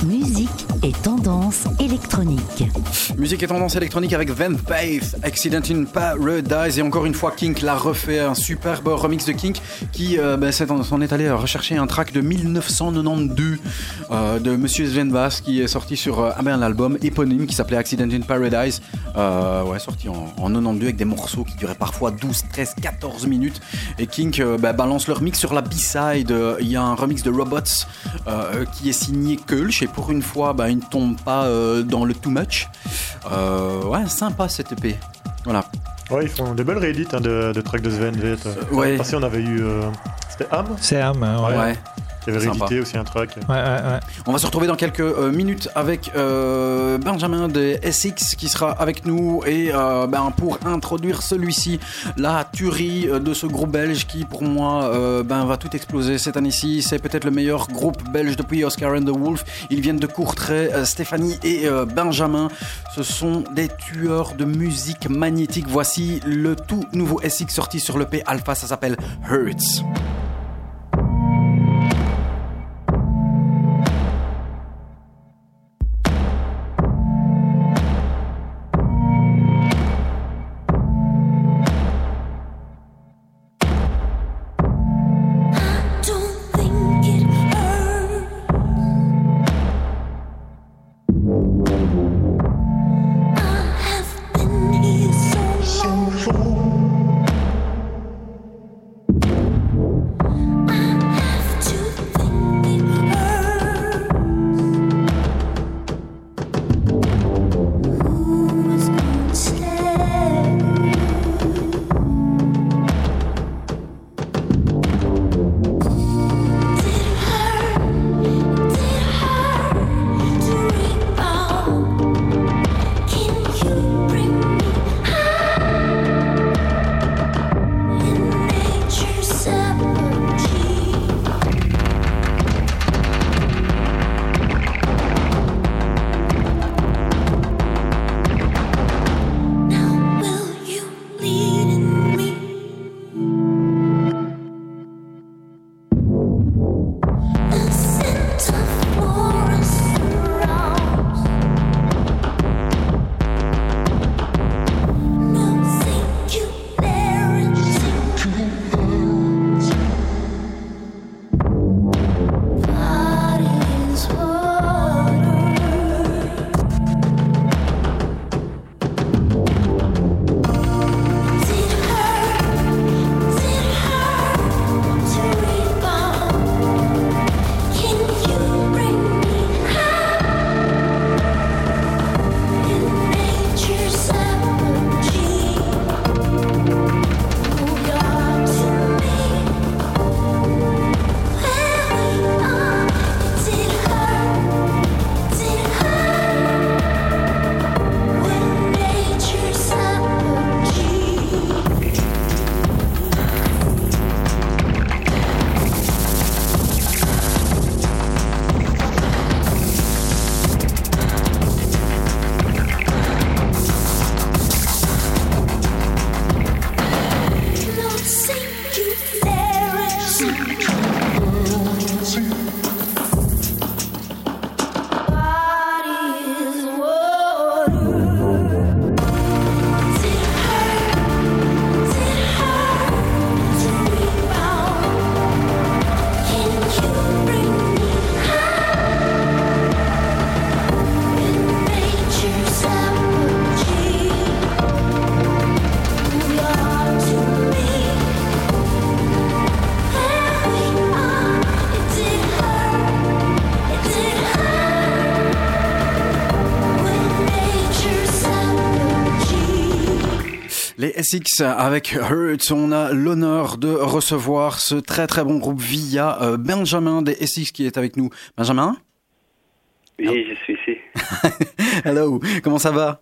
Musique et tendance électronique. Musique et tendance électronique avec Faith, Accident in Paradise et encore une fois Kink l'a refait, un superbe remix de Kink qui euh, ben, s'en est allé rechercher un track de 1992 euh, de Monsieur Sven Vass qui est sorti sur euh, ben, l'album éponyme qui s'appelait Accident in Paradise, ouais, sorti en, en 92 avec des morceaux qui duraient parfois 12, 13, 14 minutes et Kink euh, ben, balance leur mix sur la B-side, Euh, il y a un remix de Robots euh, qui est signé Kulch et pour une fois ben, il ne tombe pas euh, dans le too much. Euh, ouais, sympa cette EP. Voilà. Ouais, ils font des belles réédits hein, de, de tracks de Sven Veth. ouais. Passé, on avait eu. euh, C'était Am? C'est Am, hein, ouais. Ouais. Avait réédité aussi un ouais, ouais. On va se retrouver dans quelques euh, minutes avec euh, Benjamin de SX qui sera avec nous et euh, ben, pour introduire celui-ci, la tuerie de ce groupe belge qui pour moi euh, ben, va tout exploser cette année-ci. C'est peut-être le meilleur groupe belge depuis Oscar and the Wolf. Ils viennent de Courtrai, euh, Stéphanie et euh, Benjamin. Ce sont des tueurs de musique magnétique. Voici le tout nouveau SX sorti sur le P Alpha, ça s'appelle Hurts. SX avec Hurts, on a l'honneur de recevoir ce très très bon groupe via euh, Benjamin des SX qui est avec nous. Benjamin? Oui, je suis ici. Hello, comment ça va?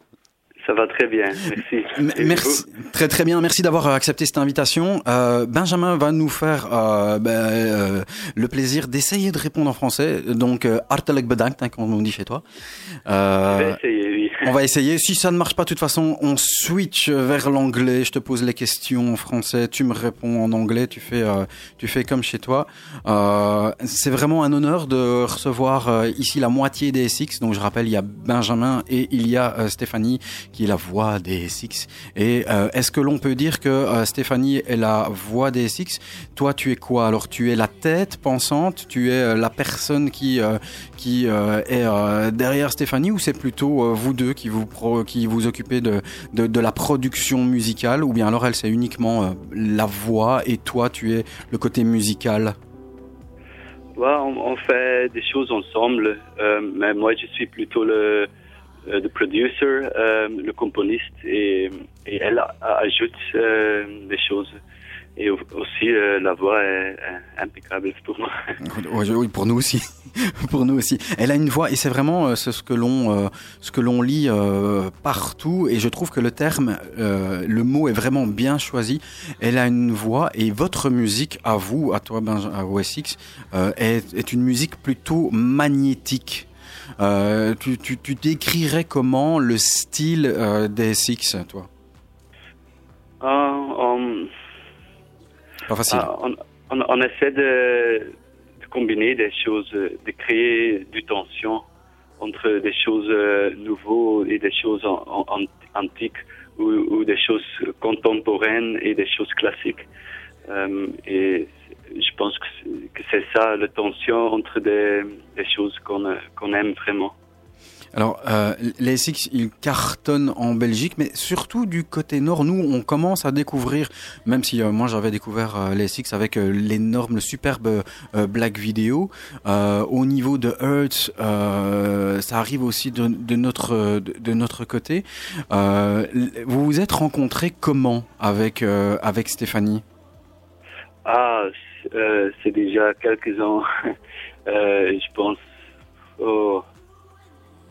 Ça va très bien, merci. M- Merci, très très bien. Merci d'avoir accepté cette invitation. Euh, Benjamin va nous faire euh, ben, euh, le plaisir d'essayer de répondre en français. Donc, euh, hartelijk bedankt, hein, comme on dit chez toi. Euh, essayer, oui. on va essayer. Si ça ne marche pas, de toute façon, on switch vers l'anglais. Je te pose les questions en français, tu me réponds en anglais. Tu fais, euh, tu fais comme chez toi. Euh, c'est vraiment un honneur de recevoir euh, ici la moitié des SX. Donc, je rappelle, il y a Benjamin et il y a euh, Stéphanie qui est la voix des SX. Et euh, est-ce que l'on peut dire que euh, Stéphanie est la voix des SX Toi, tu es quoi? Alors, tu es la tête pensante? Tu es euh, la personne qui euh, qui est derrière Stéphanie? Ou c'est plutôt vous deux qui vous qui vous occupez de, de la production musicale? Ou bien alors elle c'est uniquement la voix et toi tu es le côté musical? On, on fait des choses ensemble, mais moi je suis plutôt le, euh, le producer, euh, le componiste, et, elle ajoute euh, des choses. Et au- aussi, euh, la voix est, impeccable pour moi. Oui pour nous aussi. Pour nous aussi. Elle a une voix et c'est vraiment euh, ce que l'on euh, ce que lit euh, partout. Et je trouve que le terme euh, le mot est vraiment bien choisi. Elle a une voix et votre musique à vous à toi à OSX euh, est une musique plutôt magnétique Euh, tu, tu, tu décrirais comment le style euh, des SX toi? Ah, on, pas facile ah, on, on- on essaie de, de combiner des choses, de créer du tension entre des choses euh, nouveaux et des choses antiques ou, ou des choses contemporaines et des choses classiques. Euh, et je pense que c'est- ça, la tension entre des, des choses qu'on aime vraiment. Alors, euh, les SX, ils cartonnent en Belgique, mais surtout du côté nord, nous, on commence à découvrir, même si euh, moi j'avais découvert euh, les SX avec euh, l'énorme, le superbe euh, Black Video, au niveau de Hertz, ça arrive aussi de, de notre, de, de notre côté. Vous vous êtes rencontrés comment avec, avec Stéphanie? Ah, euh, c'est déjà quelques ans, euh, je pense. Oh,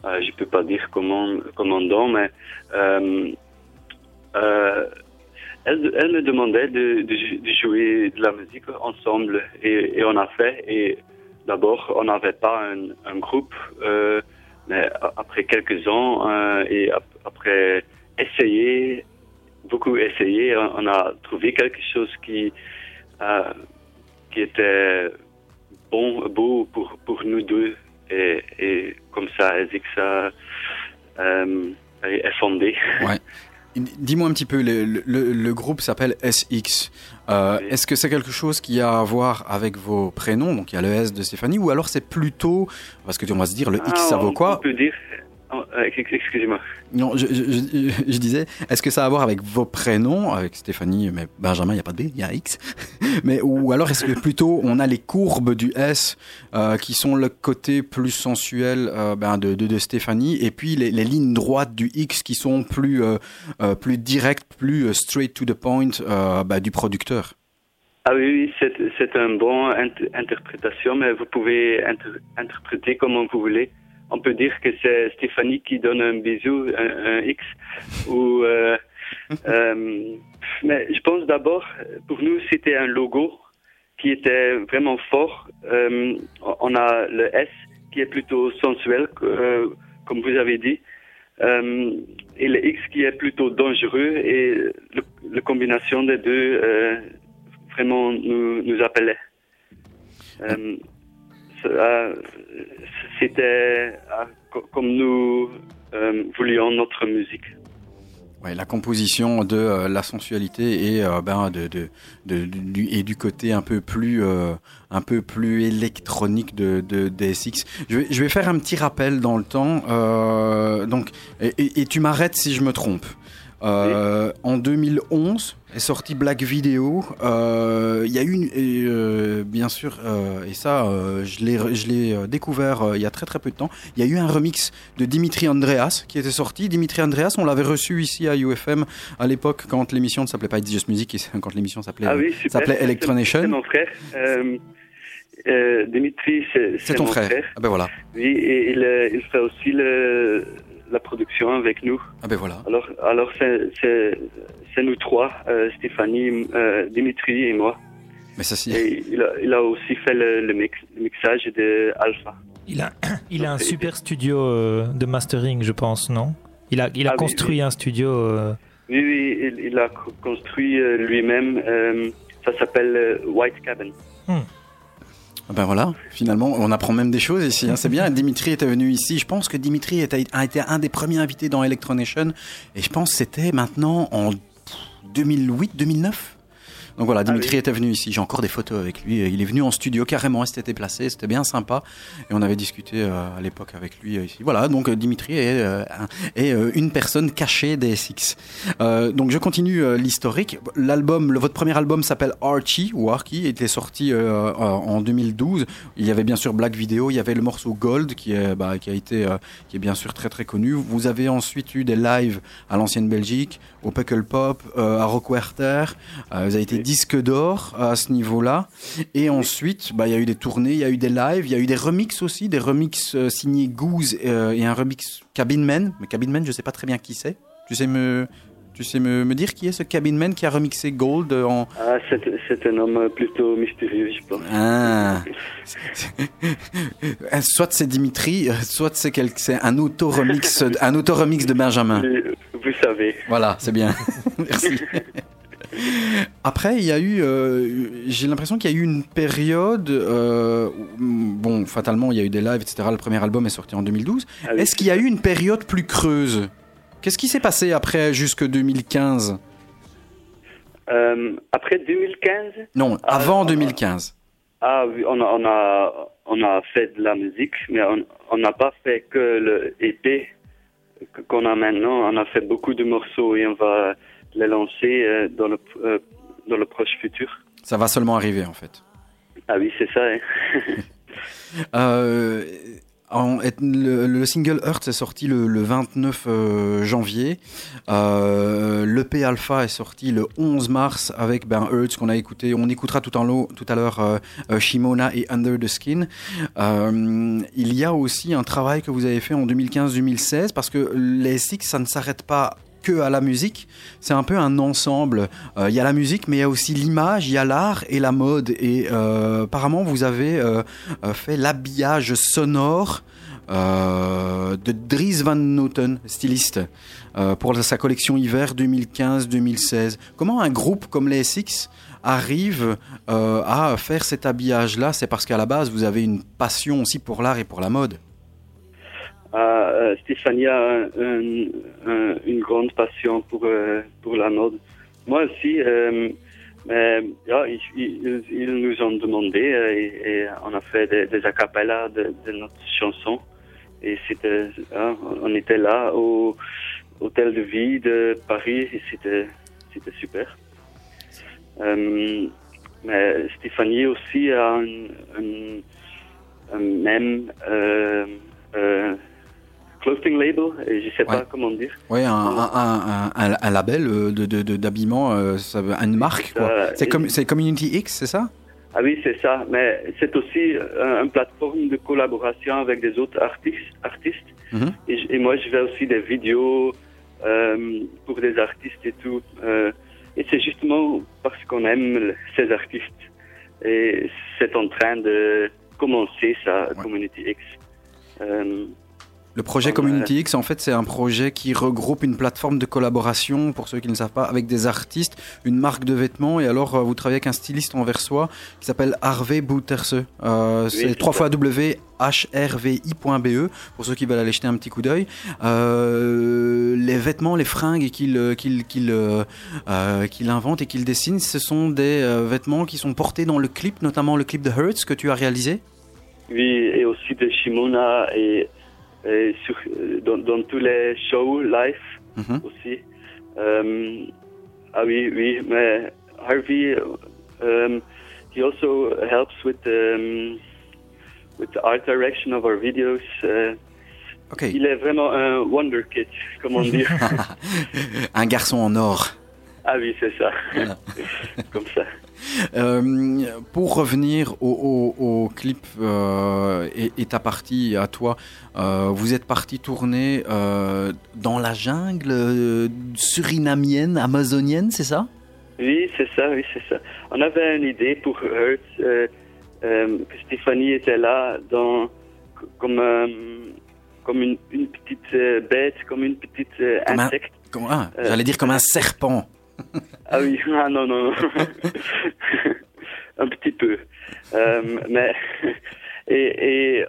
euh, je peux pas dire comment, mais euh, elle, me demandait de, jouer de la musique ensemble et, on a fait. Et d'abord, on n'avait pas un, groupe, mais après quelques ans et ap- après essayer, beaucoup essayer, on, a trouvé quelque chose qui qui était bon, beau pour, pour nous deux. Et, et comme ça, Ezixa euh, est fondé. Ouais. Dis-moi un petit peu, le, le, le groupe s'appelle SX. Euh, Oui. Est-ce que c'est quelque chose qui a à voir avec vos prénoms? Donc il y a le S de Stéphanie, ou alors c'est plutôt, parce que on va se dire le X ça Ah, vaut on- quoi? On peut dire. Oh, euh, Excusez-moi. Non, je, je, je- je disais, est-ce que ça a à voir avec vos prénoms, avec Stéphanie, mais Benjamin, il n'y a pas de B, il y a un X. mais, ou alors est-ce que plutôt on a les courbes du S euh, qui sont le côté plus sensuel euh, ben, de, de, de Stéphanie, et puis les, les lignes droites du X qui sont plus, euh, plus directes, plus straight to the point ben, du producteur? Ah oui, oui c'est, c'est un bon int- interprétation, mais vous pouvez inter- interpréter comme vous voulez. On peut dire que c'est Stéphanie qui donne un bisou, un, un X, ou euh, euh, mais je pense d'abord, pour nous, c'était un logo qui était vraiment fort. Euh, on a le S qui est plutôt sensuel, euh, comme vous avez dit, et le X qui est plutôt dangereux, et le, la combination des deux vraiment nous, nous appelait. Euh, c'était co- comme nous euh, voulions notre musique. Ouais, la composition de euh, la sensualité et euh, ben et du côté un peu plus euh, un peu plus électronique de, de des SX. Je vais, faire un petit rappel dans le temps. Euh, donc et tu m'arrêtes si je me trompe. Euh, En 2011 est sorti Black Video. Euh, Il y a eu, une, euh, bien sûr, euh, et ça, euh, je l'ai, je l'ai euh, découvert euh, il y a très très peu de temps. Il y a eu un remix de Dimitri Andreas qui était sorti. Dimitri Andreas, on l'avait reçu ici à UFM à l'époque quand l'émission ne s'appelait pas It's Just Music, quand l'émission s'appelait, Ah oui, s'appelait C'est- C'est Electronation. mon frère. Euh, euh, Dimitri, c'est ton mon frère. Ah ben voilà. Oui, et il, euh, il fait aussi le, la production avec nous. Ah ben voilà. Alors, alors c'est, nous trois, euh, Stéphanie, euh, Dimitri et moi. Mais ça, c'est. Et il a, il a aussi fait le, le, mix, le mixage de Alpha. Il a, il a un super studio euh, de mastering, je pense, non? Il a, il a Ah oui, construit un studio. euh, Oui, oui, il, il a co- construit lui-même. euh, ça s'appelle White Cabin. Ah Ben voilà, finalement, on apprend même des choses ici. hein, C'est bien. Dimitri était venu ici. Je pense que Dimitri a été un des premiers invités dans Electronation. Et je pense que c'était maintenant en 2008-2009. Donc voilà, Dimitri oui. était venu ici. J'ai encore des photos avec lui. Il est venu en studio carrément. Il s'était déplacé. C'était bien sympa. Et on avait discuté euh, à l'époque avec lui euh, ici. Voilà, donc euh, Dimitri est, euh, un- est euh, une personne cachée des SX. Donc je continue l'historique. L'album, votre premier album s'appelle Archie ou Archie. Il était sorti en 2012. Il y avait bien sûr Black Video. Il y avait le morceau Gold qui est, bah, qui a été, qui est bien sûr très très connu. Vous avez ensuite eu des lives à l'ancienne Belgique, au Puckle Pop, à Rockwerter. Euh, vous avez été disque d'or à ce niveau-là. Et ensuite, bah, il y a eu des tournées, il y a eu des lives, il y a eu des remixes aussi, des remixes euh, signés Goose euh, et un remix Cabin Man. Mais Cabin Man, je sais pas très bien qui c'est. Tu sais me, tu sais me, me dire qui est ce Cabin Man qui a remixé Gold en. Ah, c'est, c'est un homme plutôt mystérieux, je pense. Ah. soit c'est Dimitri, soit c'est quel- c'est un auto-remix, un auto-remix de Benjamin. Vous vous savez. Voilà, c'est bien. Merci. Après, il y a eu, euh, j'ai l'impression qu'il y a eu une période, euh, où, bon, fatalement, il y a eu des lives, etc. Le premier album est sorti en 2012. Ah oui. Est-ce qu'il y a eu une période plus creuse? Qu'est-ce qui s'est passé après, jusque 2015 Euh, après 2015, Non, Ah, avant euh, 2015. ah, oui, on, a, on, a, on a fait de la musique, mais on n'a pas fait que le EP qu'on a maintenant. On a fait beaucoup de morceaux et on va les lancer euh, dans, le, euh, dans le proche futur. Ça va seulement arriver, en fait. Ah oui, c'est ça. hein. Euh, en- le, le single Earth est sorti le, le 29 euh, janvier. Euh, L'EP Alpha est sorti le 11 mars avec ben, Earth qu'on a écouté. On écoutera tout, en lot- tout à l'heure euh, Shimona et Under the Skin. Il y a aussi un travail que vous avez fait en 2015-2016 parce que les Six, ça ne s'arrête pas que à la musique, c'est un peu un ensemble. Euh, Il y a la musique, mais il y a aussi l'image, il y a l'art et la mode. Et euh, apparemment, vous avez euh, fait l'habillage sonore de Dries Van Noten, styliste, pour sa collection hiver 2015-2016. Comment un groupe comme les Six arrive à faire cet habillage-là? C'est parce qu'à la base, vous avez une passion aussi pour l'art et pour la mode. Euh, Stéphanie a un- un- un- une grande passion pour, euh, pour la mode. Moi aussi, euh, mais ja, ils, ils, ils nous ont demandé euh, et, et on a fait des, des acapellas de, de notre chanson. Et c'était, ah, on était là au hôtel de vie de Paris et c'était, c'était super. Euh, mais Stéphanie aussi a un, un, un même euh, euh, clothing label, et je sais Ouais. pas comment dire. Oui, un, un, un, un- label euh, de, de, de- d'habillement, euh, ça veut- une marque. Euh, C'est, comme, c'est Community X, c'est ça? Ah oui, c'est ça. Mais c'est aussi euh, une plateforme de collaboration avec des autres artistes. artistes. Mhm. et, moi, je fais aussi des vidéos euh, pour des artistes et tout. Euh, et c'est justement parce qu'on aime ces artistes. Et c'est en train de commencer ça, Ouais. Community X. Euh, Le projet Ouais. Community X, en fait, c'est un projet qui regroupe une plateforme de collaboration, pour ceux qui ne savent pas, avec des artistes, une marque de vêtements, et alors euh, vous travaillez avec un styliste anversois qui s'appelle Harvey Bouterse. Euh, c'est c'est 3 ça. fois hrvi.be, pour ceux qui veulent aller jeter un petit coup d'œil. Euh, les vêtements, les fringues qu'il euh, qu'il qu'il euh, euh, qu'il invente et qu'il dessine, ce sont des vêtements qui sont portés dans le clip, notamment le clip de Hertz que tu as réalisé. oui, et aussi de Shimona et, et sur, euh, dans, dans tous les shows live. Mhm. aussi. Um, ah oui, oui, mais Harvey, um, he also helps with um, with the art direction of our videos. Uh, il est vraiment un wonder kid, comment dire. un garçon en or. Ah oui, c'est ça. Voilà. Comme ça. Euh, pour revenir au, au- au clip euh, et, et ta partie à toi, euh, vous êtes parti tourner dans la jungle surinamienne, amazonienne, c'est ça? Oui, c'est ça, oui, c'est ça. On avait une idée pour que Stéphanie était là dans, comme, comme une, une petite bête, comme une petite insecte. Ah, J'allais dire comme un serpent. Ah oui, ah non, non, non. un petit peu. Euh, mais, et, et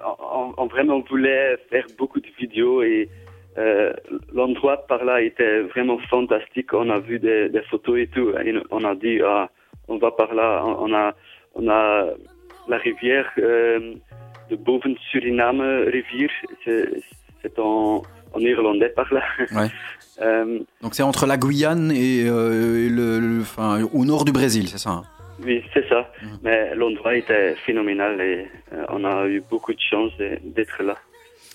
on, vraiment voulait faire beaucoup de vidéos et euh, l'endroit par là était vraiment fantastique. On a vu des, photos et tout. On a dit, ah, on va par là. On a, on a la rivière euh, de boven Suriname rivière. C'est en, en irlandais par là. Ouais. Euh, Donc c'est entre la Guyane et, euh, et le, le- enfin, au nord du Brésil, c'est ça hein? Oui, c'est ça. Mhm. Mais l'endroit était phénoménal et euh, on a eu beaucoup de chance d'être là.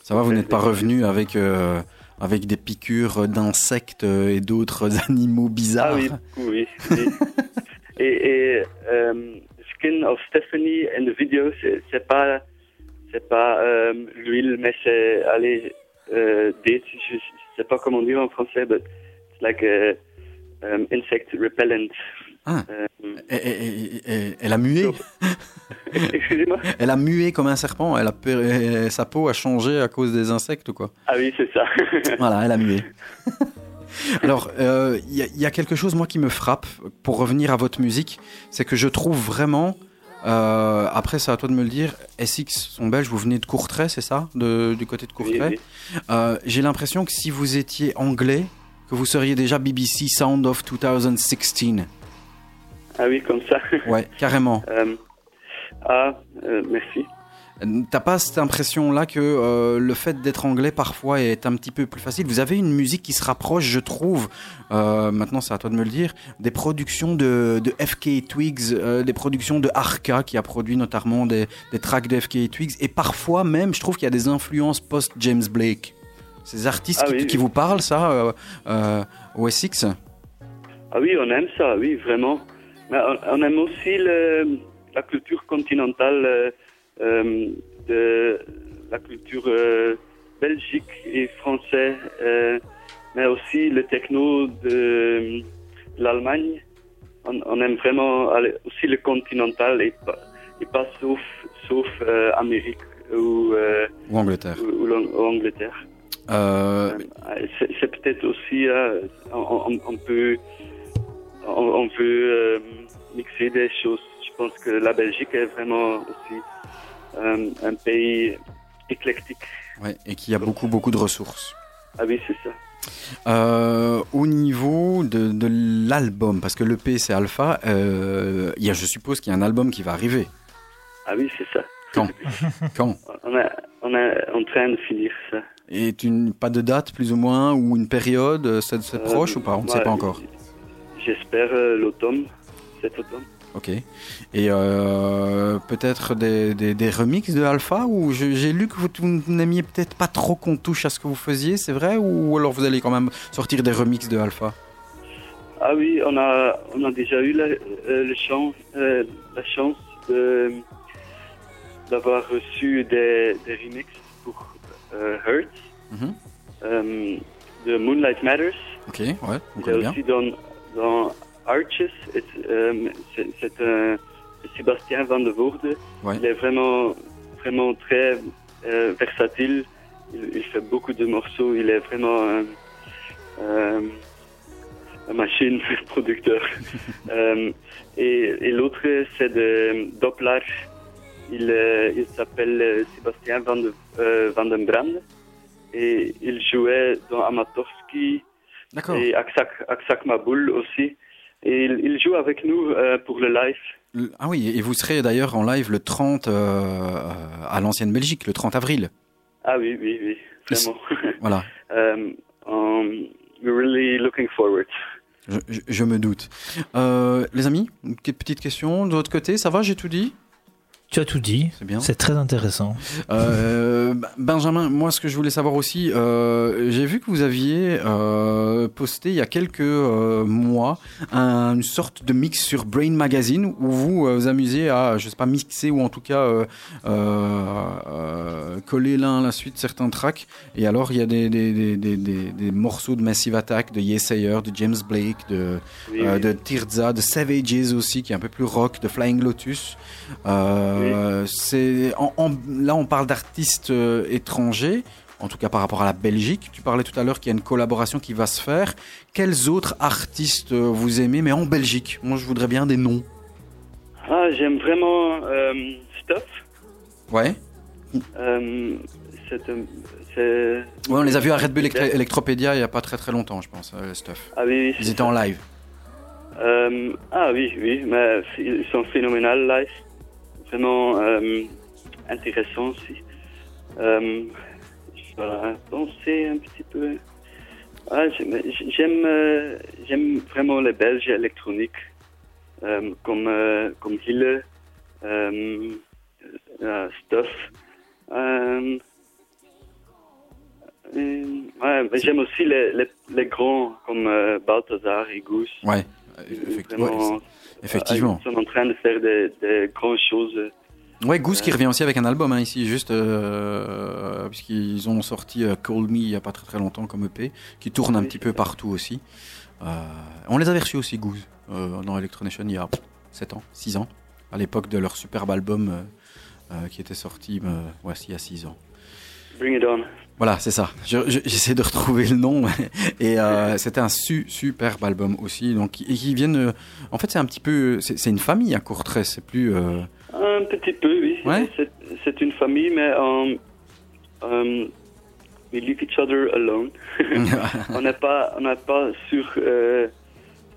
Ça va, vous n'êtes pas revenu avec, avec des piqûres d'insectes et d'autres animaux bizarres? Ah oui, oui. oui. et et Skin of Stephanie in the video, c'est c'est pas, c'est pas euh, l'huile, mais c'est, allez, euh, je, je sais pas comment dire en français, but it's like a um, insect repellent. Ah. Euh, Et- et- et- et- Elle a mué Excusez-moi Elle a mué comme un serpent, elle a, et sa peau a changé à cause des insectes, quoi. Ah oui, c'est ça. Voilà, elle a mué. Alors, euh, il y, y a quelque chose, moi, qui me frappe, pour revenir à votre musique, c'est que je trouve vraiment, euh, après c'est à toi de me le dire, SX sont belges, vous venez de Courtrai, c'est ça? De, Du côté de Courtrai? Oui. Euh, J'ai l'impression que si vous étiez anglais, que vous seriez déjà BBC Sound of 2016. Ah oui, comme ça. Ouais, carrément. Euh, ah, euh, merci. T'as pas cette impression-là que euh, le fait d'être anglais parfois est un petit peu plus facile? Vous avez une musique qui se rapproche, je trouve, euh, maintenant c'est à toi de me le dire, des productions de, de FK Twigs, euh, des productions de Arca qui a produit notamment des, des tracks de FK Twigs, et parfois même, je trouve qu'il y a des influences post-James Blake. Ces artistes Ah qui, oui, qui oui. vous parlent, ça, au SX Ah oui, on aime ça, oui, vraiment. Mais on, on aime aussi le- la culture continentale de la culture euh, belgique et français, euh, mais aussi le techno de, l'Allemagne. On, on aime vraiment aussi le continental et pas, et pas sauf, sauf euh, Amérique ou, euh, ou Angleterre ou- Angleterre. Euh, Euh, C'est peut-être aussi, euh, on, peut, on, on veut euh, mixer des choses. Je pense que la Belgique est vraiment aussi euh, un pays éclectique. ouais, Et qui a beaucoup, beaucoup de ressources. Ah oui, c'est ça. Euh, au niveau de, de l'album, parce que l'EP c'est Alpha, euh, il y a, je suppose qu'il y a un album qui va arriver. Ah oui, c'est ça. Quand? Quand? On est, on est en train de finir ça. Et une, pas de date plus ou moins, ou une période, euh, c'est c'est Euh, proche ou pas? On ne sait ouais, pas encore. J'espère euh, l'automne, cet automne. Ok. Et euh, peut-être des, des, des remixes de Alpha ou j'ai lu que vous, vous n'aimiez peut-être pas trop qu'on touche à ce que vous faisiez, c'est vrai? Ou alors vous allez quand même sortir des remixes de Alpha? Ah oui, on a, on a déjà eu la, euh, le chance, euh, la chance d'avoir reçu des, des remixes pour Hurt, euh, de Moonlight Matters. Ok, ouais, on connaît bien. aussi dans, dans Arches. Euh, C'est un Sébastien Van de Voorde. Ouais. Il est vraiment, vraiment très euh, versatile. Il, il fait beaucoup de morceaux. Il est vraiment un, euh, un machine producteur. Euh, et et l'autre, c'est de Doppler. Il, euh, il s'appelle euh, Sébastien Van, de, euh, Van den Brand. Et il jouait dans Amatovski et Aksak, Aksak Maboul aussi. Et il, il joue avec nous euh, pour le live. Ah oui, et vous serez d'ailleurs en live le 30 euh, euh, à l'ancienne Belgique, le 30 avril. Ah oui, oui, oui, vraiment. Voilà, um, um, we're really looking forward. je, je- je me doute. Euh, les amis, petite question de votre côté, ça va, j'ai tout dit? Tu as tout dit. C'est bien. C'est très intéressant. Euh, Benjamin, moi, ce que je voulais savoir aussi, euh, j'ai vu que vous aviez euh, posté il y a quelques euh, mois un- une sorte de mix sur Brain Magazine où vous euh, vous amusez à, je sais pas, mixer ou en tout cas euh, euh, euh, coller l'un à la suite certains tracks. Et alors, il y a des, des, des, des, des- des morceaux de Massive Attack, de Yesayer, de James Blake, de, Oui, euh, oui. de Tirza, de Savages aussi, qui est un peu plus rock, de Flying Lotus. Euh, en- en- là, on parle d'artistes euh, étrangers, en tout cas par rapport à la Belgique. Tu parlais tout à l'heure qu'il y a une collaboration qui va se faire. Quels autres artistes euh, vous aimez, mais en Belgique? Moi, je voudrais bien des noms. Ah, j'aime vraiment euh, Stuff. Ouais. Euh, c'est on les a vus à Red Bull Electro- Electropédia il n'y a pas très très longtemps, je pense, euh, Stuff. Ah oui, oui. Ils étaient en live. Euh, ah oui, oui, mais ils sont phénoménales live. Vraiment euh, intéressants aussi. Euh, je vais penser un petit peu. Ah, j'aime, j'aime, euh, j'aime vraiment les Belges électroniques, euh, comme, euh, comme Hille, Stuff. Ouais, j'aime aussi les, les, les grands comme Balthazar et Goose. Ouais, effectivement. Vraiment, ouais, effectivement. Ils sont en train de faire des, des grandes choses. Ouais, Goose qui revient aussi avec un album hein, ici, juste euh, puisqu'ils ont sorti euh, Call Me il y a pas très très longtemps comme EP, qui tourne un Oui, petit peu ça. partout aussi. Euh, on les avait reçus aussi Goose euh, dans Electronation il y a 7 ans, 6 ans, à l'époque de leur superbe album euh, euh, qui était sorti euh, voici il y a 6 ans. Bring it on. Voilà, c'est ça. Je- je- J'essaie de retrouver le nom. Et euh, c'était un su, superbe album aussi. Donc, et qui viennent. euh, en fait, c'est un petit peu. C'est une famille à Courtrai. C'est plus. euh, Un petit peu, oui. Ouais. C'est, une famille, mais euh, we leave each other alone. on n'est pas, on pas sur,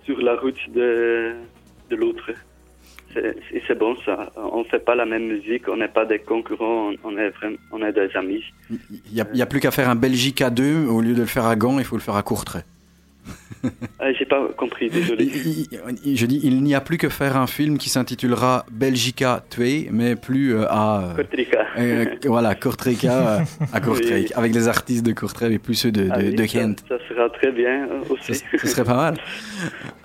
sur la route de, de l'autre. C'est, bon ça. On fait pas la même musique, on n'est pas des concurrents, on, est vraiment, on est des amis. Il n'y a, a plus qu'à faire un Belgique à deux. Au lieu de le faire à Gand, il faut le faire à Courtrai. Ah, j'ai pas compris, désolé. Il- je dis, il n'y a plus que faire un film qui s'intitulera Belgica 2, mais plus euh, à. euh, Cotrica. euh, voilà, euh, à Kortrijk, Oui. avec des artistes de Kortrijk et plus ceux de, de, Ah oui, de ça- sera très bien euh, aussi. ce serait pas mal.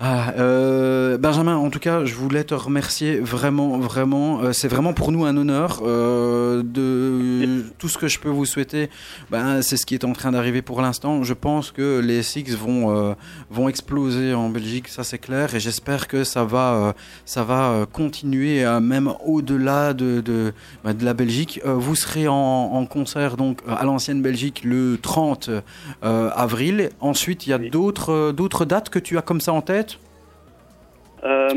Ah, euh, Benjamin, en tout cas, je voulais te remercier vraiment, vraiment. Euh, c'est vraiment pour nous un honneur. euh, de tout ce que je peux vous souhaiter, ben, c'est ce qui est en train d'arriver pour l'instant. Je pense que les Six vont euh, vont exploser en Belgique, ça c'est clair, et j'espère que ça va euh, ça va euh, continuer même au-delà de de, de la Belgique. Vous serez en, en concert donc à l'ancienne Belgique le 30 euh, avril. Ensuite, il y a Oui. d'autres d'autres dates que tu as comme ça en tête?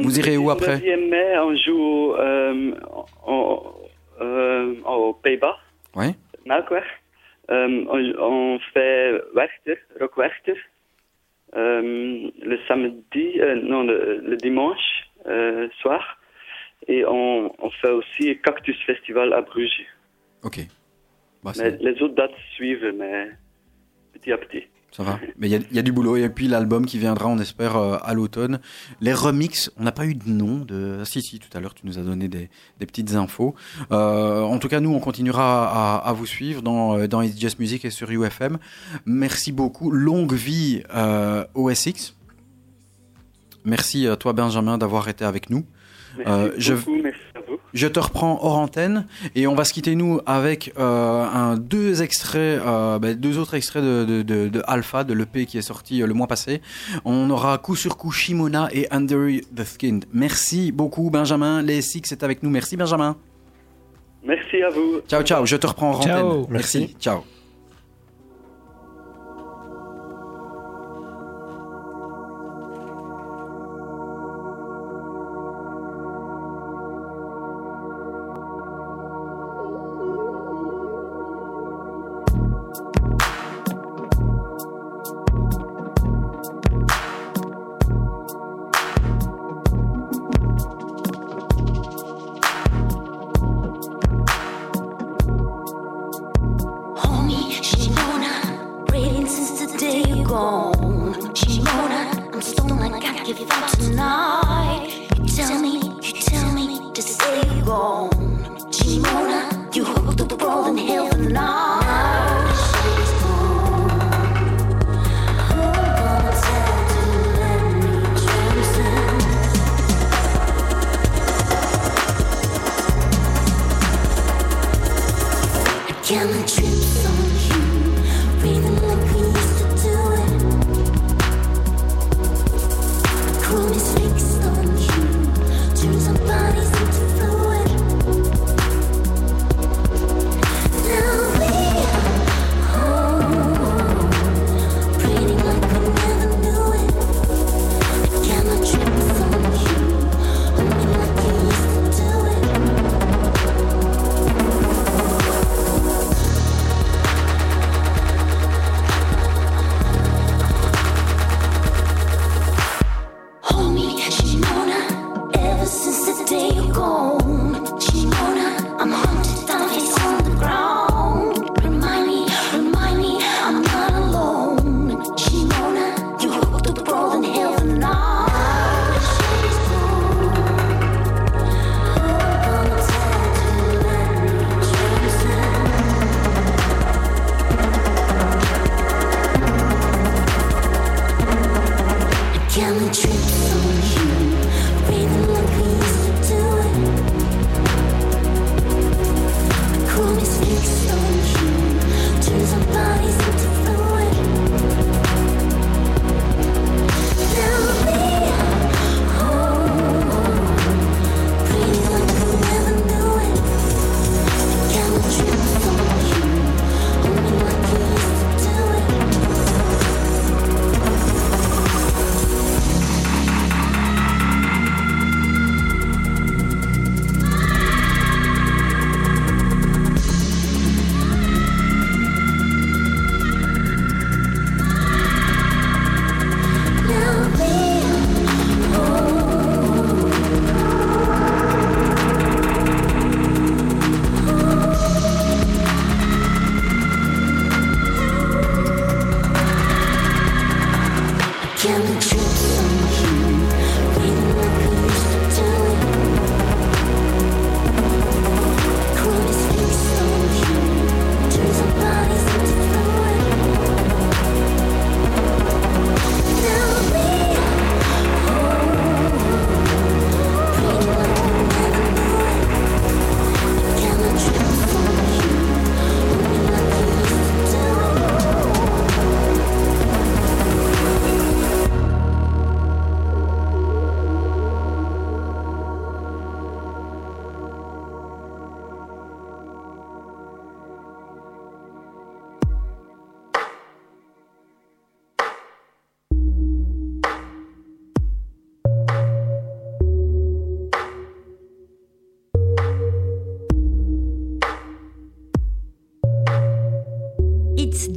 Vous irez où le après 9e mai, on joue en- aux Pays-Bas. Melkweg. Euh, on, on fait Werchter, Rock Werchter. Euh, le samedi, euh, non, le, le dimanche euh, soir. Et on, on fait aussi Cactus Festival à Bruges. Ok. Bah, Mais les autres dates suivent, mais petit à petit. Ça va. Mais il y a- il y, a du boulot. Et puis l'album qui viendra, on espère, euh, à l'automne. Les remixes, on n'a pas eu de nom. De... Ah, si, si, tout à l'heure, tu nous as donné des, des petites infos. Euh, en tout cas, nous, on continuera à, à vous suivre dans, euh, dans It's Just Music et sur UFM. Merci beaucoup. Longue vie euh, au SX. Merci à toi, Benjamin, d'avoir été avec nous. Merci Euh, je- beaucoup, merci. Je te reprends hors antenne et on va se quitter nous avec euh, un deux extraits, euh, ben, deux autres extraits de, de, de, de Alpha, de l'EP qui est sorti euh, le mois passé. On aura coup sur coup Shimona et Under the Skin. Merci beaucoup Benjamin. Les Six est avec nous. Merci Benjamin. Merci à vous. Ciao ciao. Je te reprends hors Ciao. antenne. Merci. Merci. Ciao. Gone. Shimona, I'm like I give you up tonight. You tell me, you tell me to stay gone.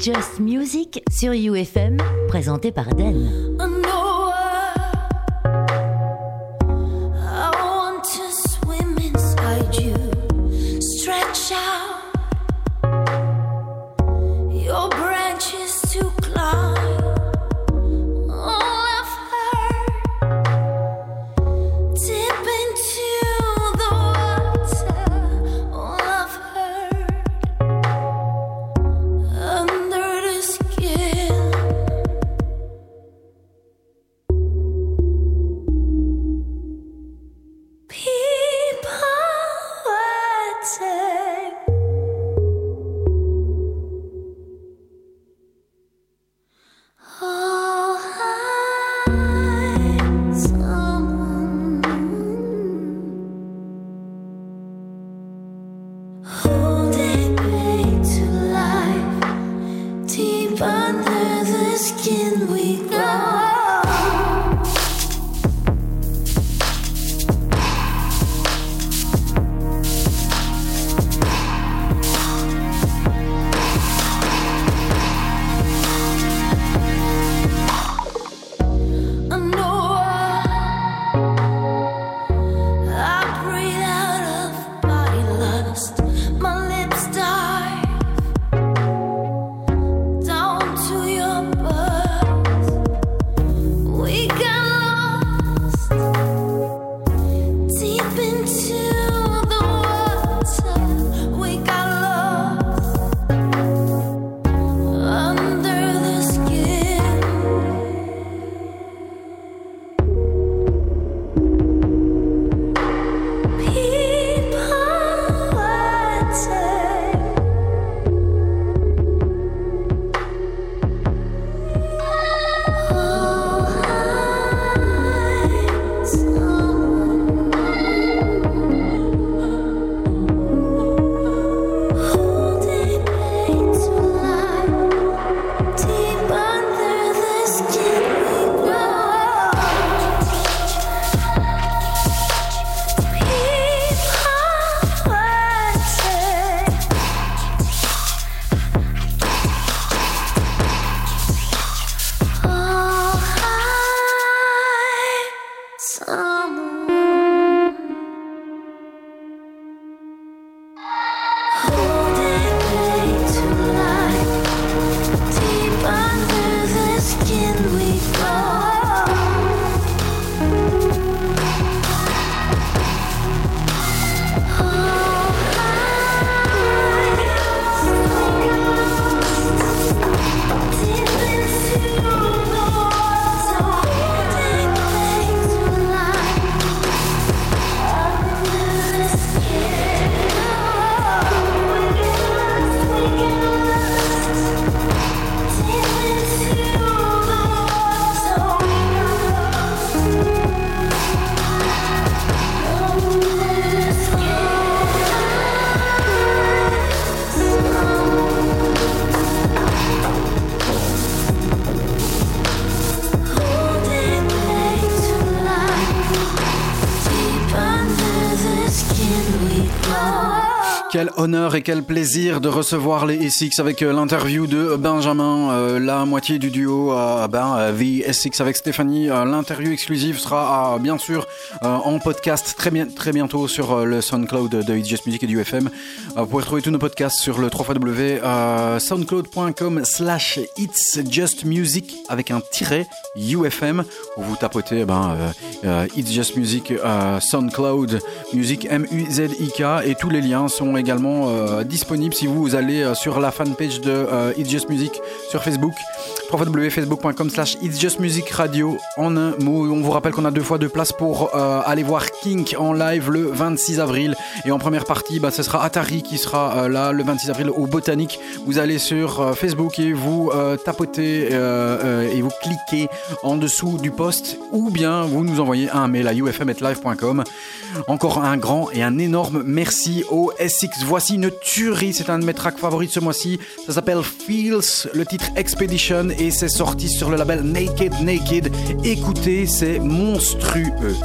Just Music sur UFM, présenté par Den. Et quel plaisir de recevoir les Essex avec euh, l'interview de Benjamin, euh, la moitié du duo euh, ben, euh, The Essex avec Stéphanie. L'interview exclusive sera bien sûr en podcast très, bien, très bientôt sur le SoundCloud de It's Music et du FM. Euh, vous pouvez retrouver tous nos podcasts sur le www.soundcloud.com slash It's Just Music avec un tiret UFM où vous tapotez eh ben, euh, euh, It's Just Music euh, SoundCloud Music M-U-Z-I-K et tous les liens sont également euh, disponibles si vous allez euh, sur la fanpage de euh, It's Just Music sur Facebook www.facebook.com slash It's Radio en un mot. On vous rappelle qu'on a deux fois deux places pour euh, aller voir Kink en live le 26 avril et en première partie bah, ce sera Atari qui sera euh, là le 26 avril au Botanique. Vous allez sur euh, Facebook et vous euh, tapotez et vous cliquez en dessous du post ou bien vous nous envoyez un mail à ufm.live.com. Encore un grand et un énorme merci au SX. Voici une tuerie, c'est un de mes tracks favoris de ce mois-ci. Ça s'appelle Feels, le titre Expedition et c'est sorti sur le label Naked Naked. Écoutez, c'est monstrueux.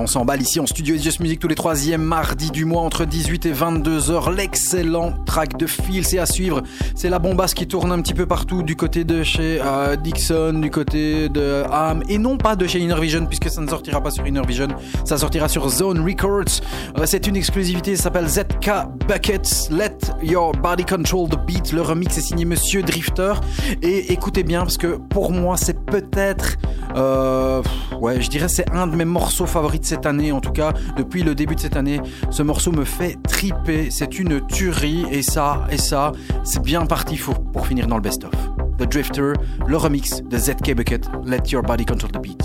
On s'emballe ici en studio It's Music tous les troisièmes mardis du mois entre 18 et 22 heures. L'excellent track de Phil, c'est à suivre. C'est la bombasse qui tourne un petit peu partout du côté de chez euh, Dixon, du côté de Ham, et non pas de chez Innervision puisque ça ne sortira pas sur Innervision, ça sortira sur Zone Records. Euh, c'est une exclusivité, ça s'appelle ZK Buckets. Let Your Body Control the Beat. Le remix est signé Monsieur Drifter. Et écoutez bien parce que pour moi c'est peut-être, euh, ouais, je dirais c'est un de mes morceaux favoris de cette année. En tout cas, depuis le début de cette année, ce morceau me fait triper. C'est une tuerie et ça et ça, c'est bien parti pour, pour finir dans le best-of. The Drifter, le remix de ZK Bucket. Let Your Body Control the Beat.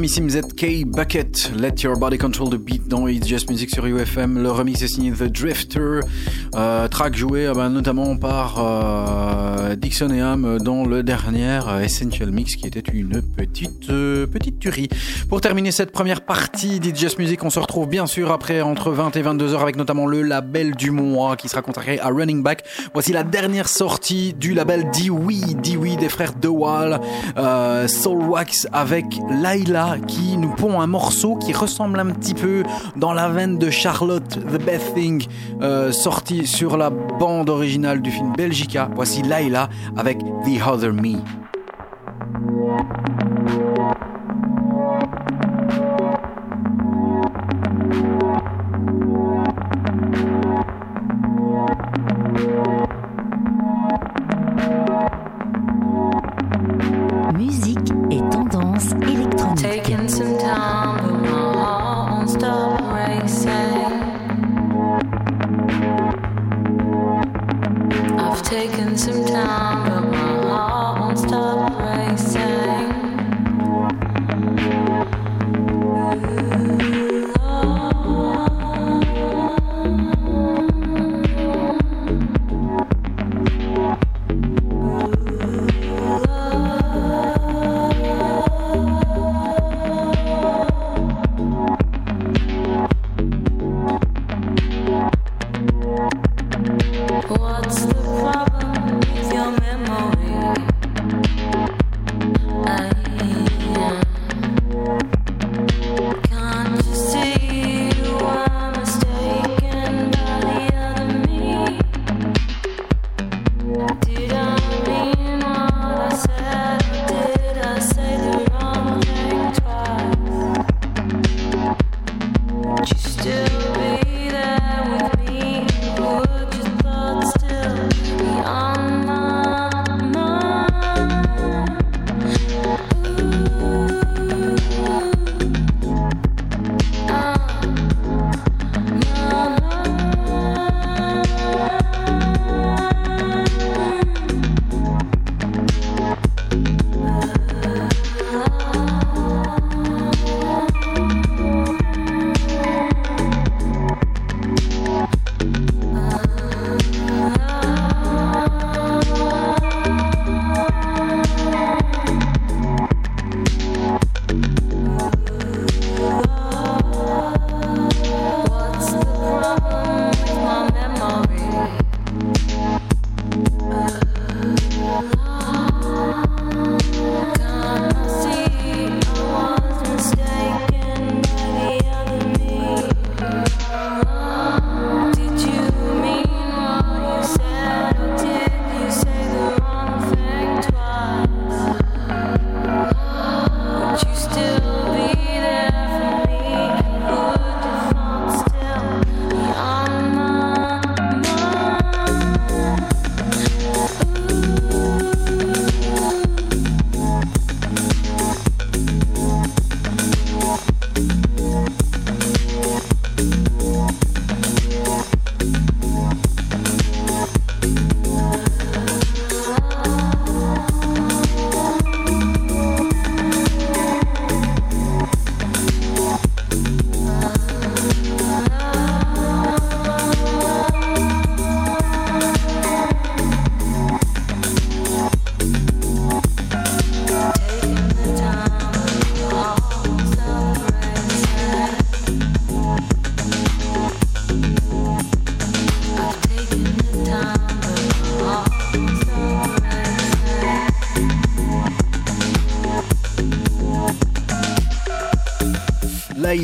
L'énormissime ZK Bucket. Let Your Body Control the Beat dans It's Just Music sur UFM. Le remix est signé The Drifter. Euh, track joué euh, bah, notamment par euh, Dixon et Ham dans le dernier euh, Essential Mix qui était une petite, euh, petite tuerie. Pour terminer cette première partie d'It's Music, on se retrouve bien sûr après entre 20 et 22 heures avec notamment le label du mois qui sera consacré à Running Back. Voici la dernière sortie du label Dewey, Dewey des frères DeWall, Soul Wax avec Laila qui nous pond un morceau qui ressemble un petit peu dans la veine de Charlotte The Best Thing euh, sorti sur la bande originale du film Belgica. Voici Laila avec The Other Me.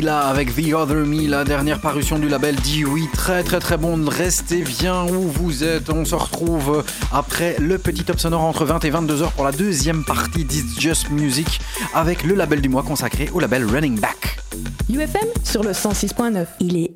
Avec The Other Me, la dernière parution du label Dewey. Très très très bon. Restez bien où vous êtes. On se retrouve après le petit top sonore entre 20 et 22 heures pour la deuxième partie d'It's Just Music avec le label du mois consacré au label Running Back. UFM sur le 106.9. Il est